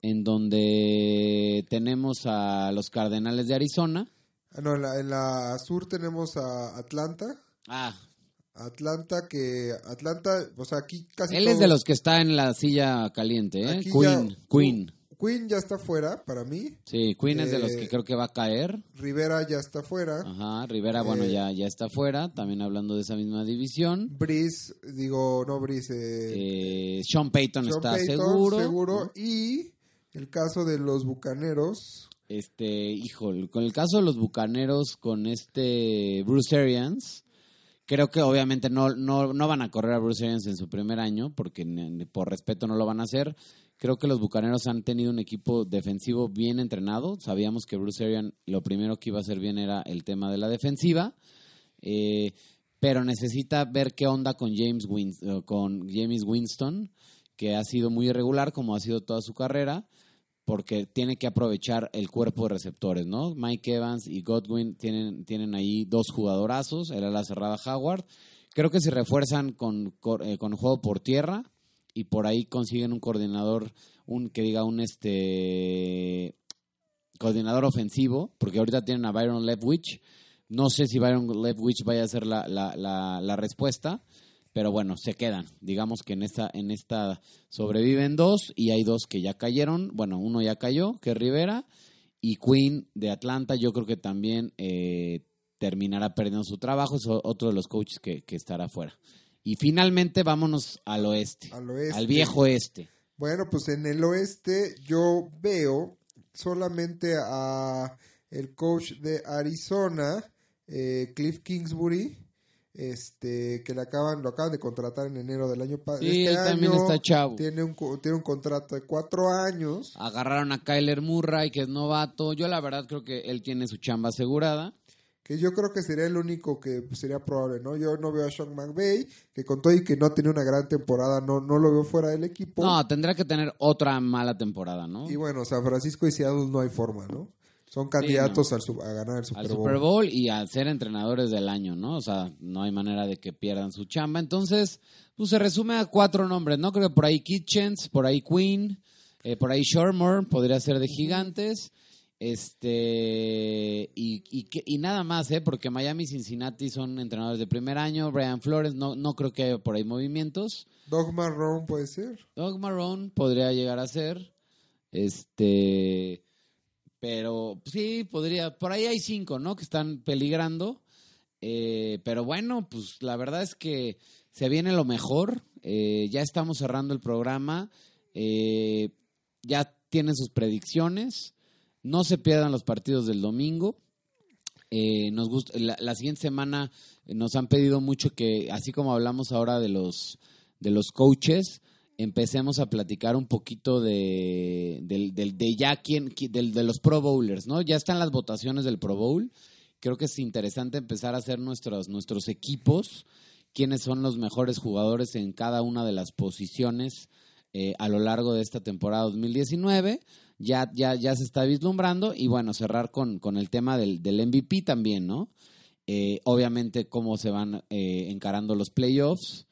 en donde tenemos a los Cardenales de Arizona. Ah, no, en la, en la sur tenemos a Atlanta. Ah, Atlanta que Atlanta, o sea, aquí casi él es de los que está en la silla caliente, ¿eh? aquí Queen, ya- Queen. Queen ya está fuera para mí. Sí, Queen es de los Eh, que creo que va a caer. Rivera ya está fuera. Ajá, Rivera, bueno, Eh, ya, ya está fuera, también hablando de esa misma división. Breeze, digo, no Breeze, eh, Eh, Sean Payton Sean está Payton, seguro. seguro. Y el caso de los Bucaneros, Este, híjole, con el caso de los bucaneros, con este Bruce Arians, creo que obviamente no, no, no van a correr a Bruce Arians en su primer año, porque por respeto no lo van a hacer. Creo que los bucaneros han tenido un equipo defensivo bien entrenado. Sabíamos que Bruce Arians lo primero que iba a hacer bien era el tema de la defensiva. Eh, pero necesita ver qué onda con James, Win- eh, con James Winston, que ha sido muy irregular como ha sido toda su carrera, porque tiene que aprovechar el cuerpo de receptores, ¿no? Mike Evans y Godwin tienen, tienen ahí dos jugadorazos, el ala cerrada Howard. Creo que si refuerzan con, eh, con juego por tierra y por ahí consiguen un coordinador, un que diga un este coordinador ofensivo, porque ahorita tienen a Byron Leftwich. No sé si Byron Leftwich vaya a ser la, la, la, la respuesta, pero bueno, se quedan. Digamos que en esta, en esta sobreviven dos y hay dos que ya cayeron. Bueno, uno ya cayó, que es Rivera, y Queen de Atlanta, yo creo que también eh, terminará perdiendo su trabajo. Es otro de los coaches que, que estará fuera. Y finalmente vámonos al oeste, al oeste. al viejo este. Bueno, pues en el oeste yo veo solamente a el coach de Arizona, eh, Cliff Kingsbury. Este que le acaban lo acaban de contratar en enero del año pasado. Sí, él también está chavo. Tiene un tiene un contrato de cuatro años. Agarraron a Kyler Murray, que es novato. Yo la verdad creo que él tiene su chamba asegurada. que yo creo que sería el único que sería probable, ¿no? Yo no veo a Sean McVay, que con todo y que no tenido una gran temporada, no, no lo veo fuera del equipo. No, tendrá que tener otra mala temporada, ¿no? Y bueno, San Francisco y Seattle no hay forma, ¿no? Son candidatos al a ganar el Super al Bowl. Super Bowl y a ser entrenadores del año, ¿no? O sea, no hay manera de que pierdan su chamba. Entonces, pues se resume a cuatro nombres, ¿no? Creo que por ahí Kitchens, por ahí Queen, eh, por ahí Shoremore, podría ser de Gigantes. Este y, y, que- y nada más, ¿eh? Porque Miami y Cincinnati son entrenadores de primer año. Brian Flores, no, no creo que haya por ahí movimientos. Doug Marrone puede ser. Doug Marrone podría llegar a ser. Este. Pero sí, podría. Por ahí hay cinco, ¿no? Que están peligrando. Eh, pero bueno, pues la verdad es que se viene lo mejor. Eh, ya estamos cerrando el programa. Eh, ya tienen sus predicciones. No se pierdan los partidos del domingo. Eh, nos gusta, la, la siguiente semana nos han pedido mucho que, así como hablamos ahora de los, de los coaches, empecemos a platicar un poquito de, de ya quién, de los Pro Bowlers, ¿no? Ya están las votaciones del Pro Bowl. Creo que es interesante empezar a hacer nuestros, nuestros equipos, quiénes son los mejores jugadores en cada una de las posiciones eh, a lo largo de esta temporada 2019. Ya, ya, ya se está vislumbrando y bueno, cerrar con, con el tema del, del MVP también, ¿no? Eh, obviamente cómo se van eh, encarando los playoffs.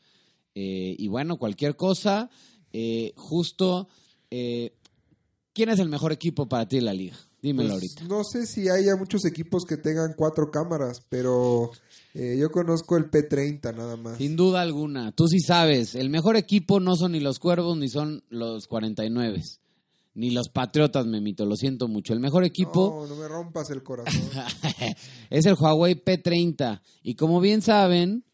Eh, y bueno, cualquier cosa, eh, justo, eh, ¿quién es el mejor equipo para ti en la liga? Dímelo Pues, ahorita. No sé si haya muchos equipos que tengan cuatro cámaras, pero eh, yo conozco el P30 nada más. Sin duda alguna, tú sí sabes, el mejor equipo no son ni los Cuervos ni son los 49, ni los Patriotas, Memito, lo siento mucho. El mejor equipo... No, no me rompas el corazón. es el Huawei P30. Y como bien saben,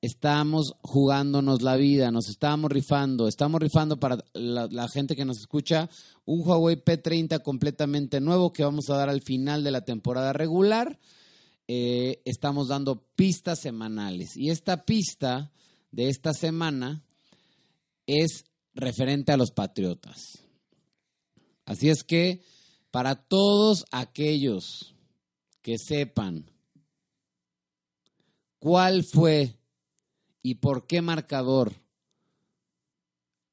estamos jugándonos la vida, nos estamos rifando, estamos rifando para la, gente que nos escucha un Huawei P30 completamente nuevo que vamos a dar al final de la temporada regular. Eh, estamos dando pistas semanales y esta pista de esta semana es referente a los Patriotas. Así es que para todos aquellos que sepan cuál fue y por qué marcador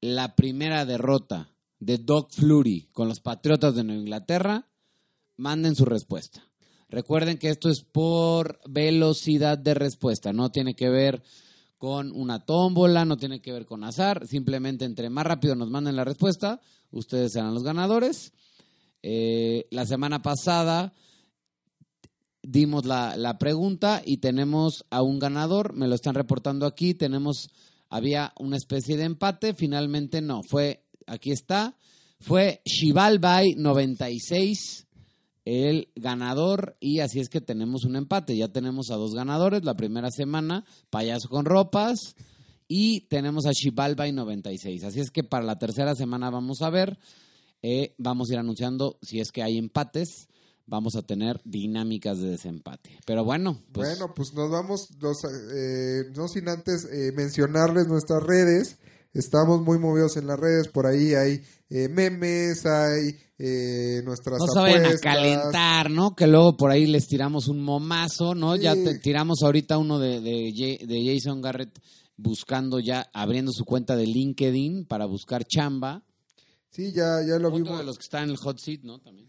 la primera derrota de Doc Flurry con los Patriotas de Nueva Inglaterra, manden su respuesta. Recuerden que esto es por velocidad de respuesta, no tiene que ver con una tómbola, no tiene que ver con azar, simplemente entre más rápido nos manden la respuesta, ustedes serán los ganadores. Eh, la semana pasada dimos la, la pregunta y tenemos a un ganador, me lo están reportando aquí, tenemos, había una especie de empate, finalmente no, fue, aquí está, fue Shivalbay 96 el ganador. Y así es que tenemos un empate, ya tenemos a dos ganadores, la primera semana, Payaso con Ropas. Y tenemos a Shivalbay 96, así es que para la tercera semana vamos a ver, eh, vamos a ir anunciando si es que hay empates, vamos a tener dinámicas de desempate. Pero bueno, pues Bueno, pues nos vamos, los, eh, no sin antes eh, mencionarles nuestras redes. Estamos muy movidos en las redes, por ahí hay eh, memes, hay eh, nuestras no vayan a calentar, ¿no? Que luego por ahí les tiramos un momazo, ¿no? Sí. Ya te- tiramos ahorita uno de, de, Ja- de Jason Garrett buscando ya, abriendo su cuenta de LinkedIn para buscar chamba. Sí, ya, ya lo Otro vimos. de los que está en el hot seat, ¿no? También.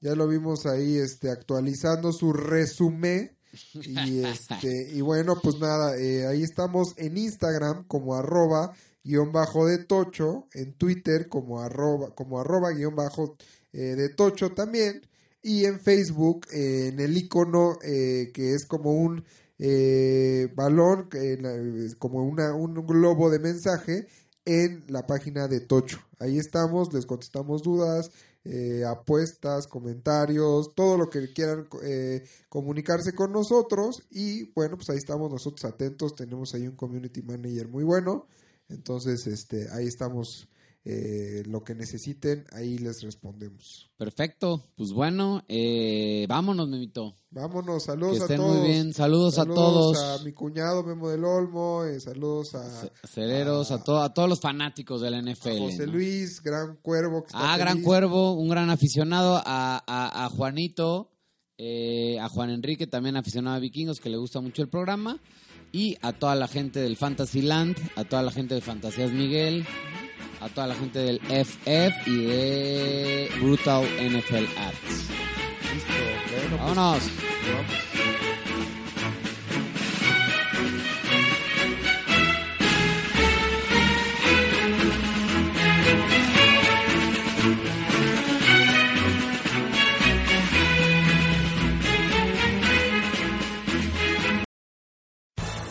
Ya lo vimos ahí este, actualizando su resumen. Y, este, y bueno, pues nada, eh, ahí estamos en Instagram como arroba guion bajo de tocho, en Twitter como arroba, como arroba guion bajo eh, de tocho también, y en Facebook eh, en el icono eh, que es como un balón, como una, un globo de mensaje en la página de Tocho. Ahí estamos, les contestamos dudas, eh, apuestas, comentarios, todo lo que quieran eh, comunicarse con nosotros. Y bueno, pues ahí estamos nosotros atentos. Tenemos ahí un community manager muy bueno. Entonces, este, ahí estamos eh, lo que necesiten, ahí les respondemos. Perfecto. Pues bueno, eh, vámonos, Memito. Vámonos, Que saludos a estén todos. muy bien. Saludos, a todos. a mi cuñado Memo del Olmo, eh, saludos a, Ce- Celeros, a, to- a todos los fanáticos de la a NFL. José ¿no? Luis, gran cuervo. Que está Ah, Gran. Cuervo, un gran aficionado. A, a- a Juanito, eh, a Juan Enrique, también aficionado a Vikingos, que le gusta mucho el programa. Y a toda la gente del Fantasyland, a toda la gente de Fantasías Miguel, a toda la gente del FF y de Brutal NFL Arts. Listo. Bueno, pues, Vámonos.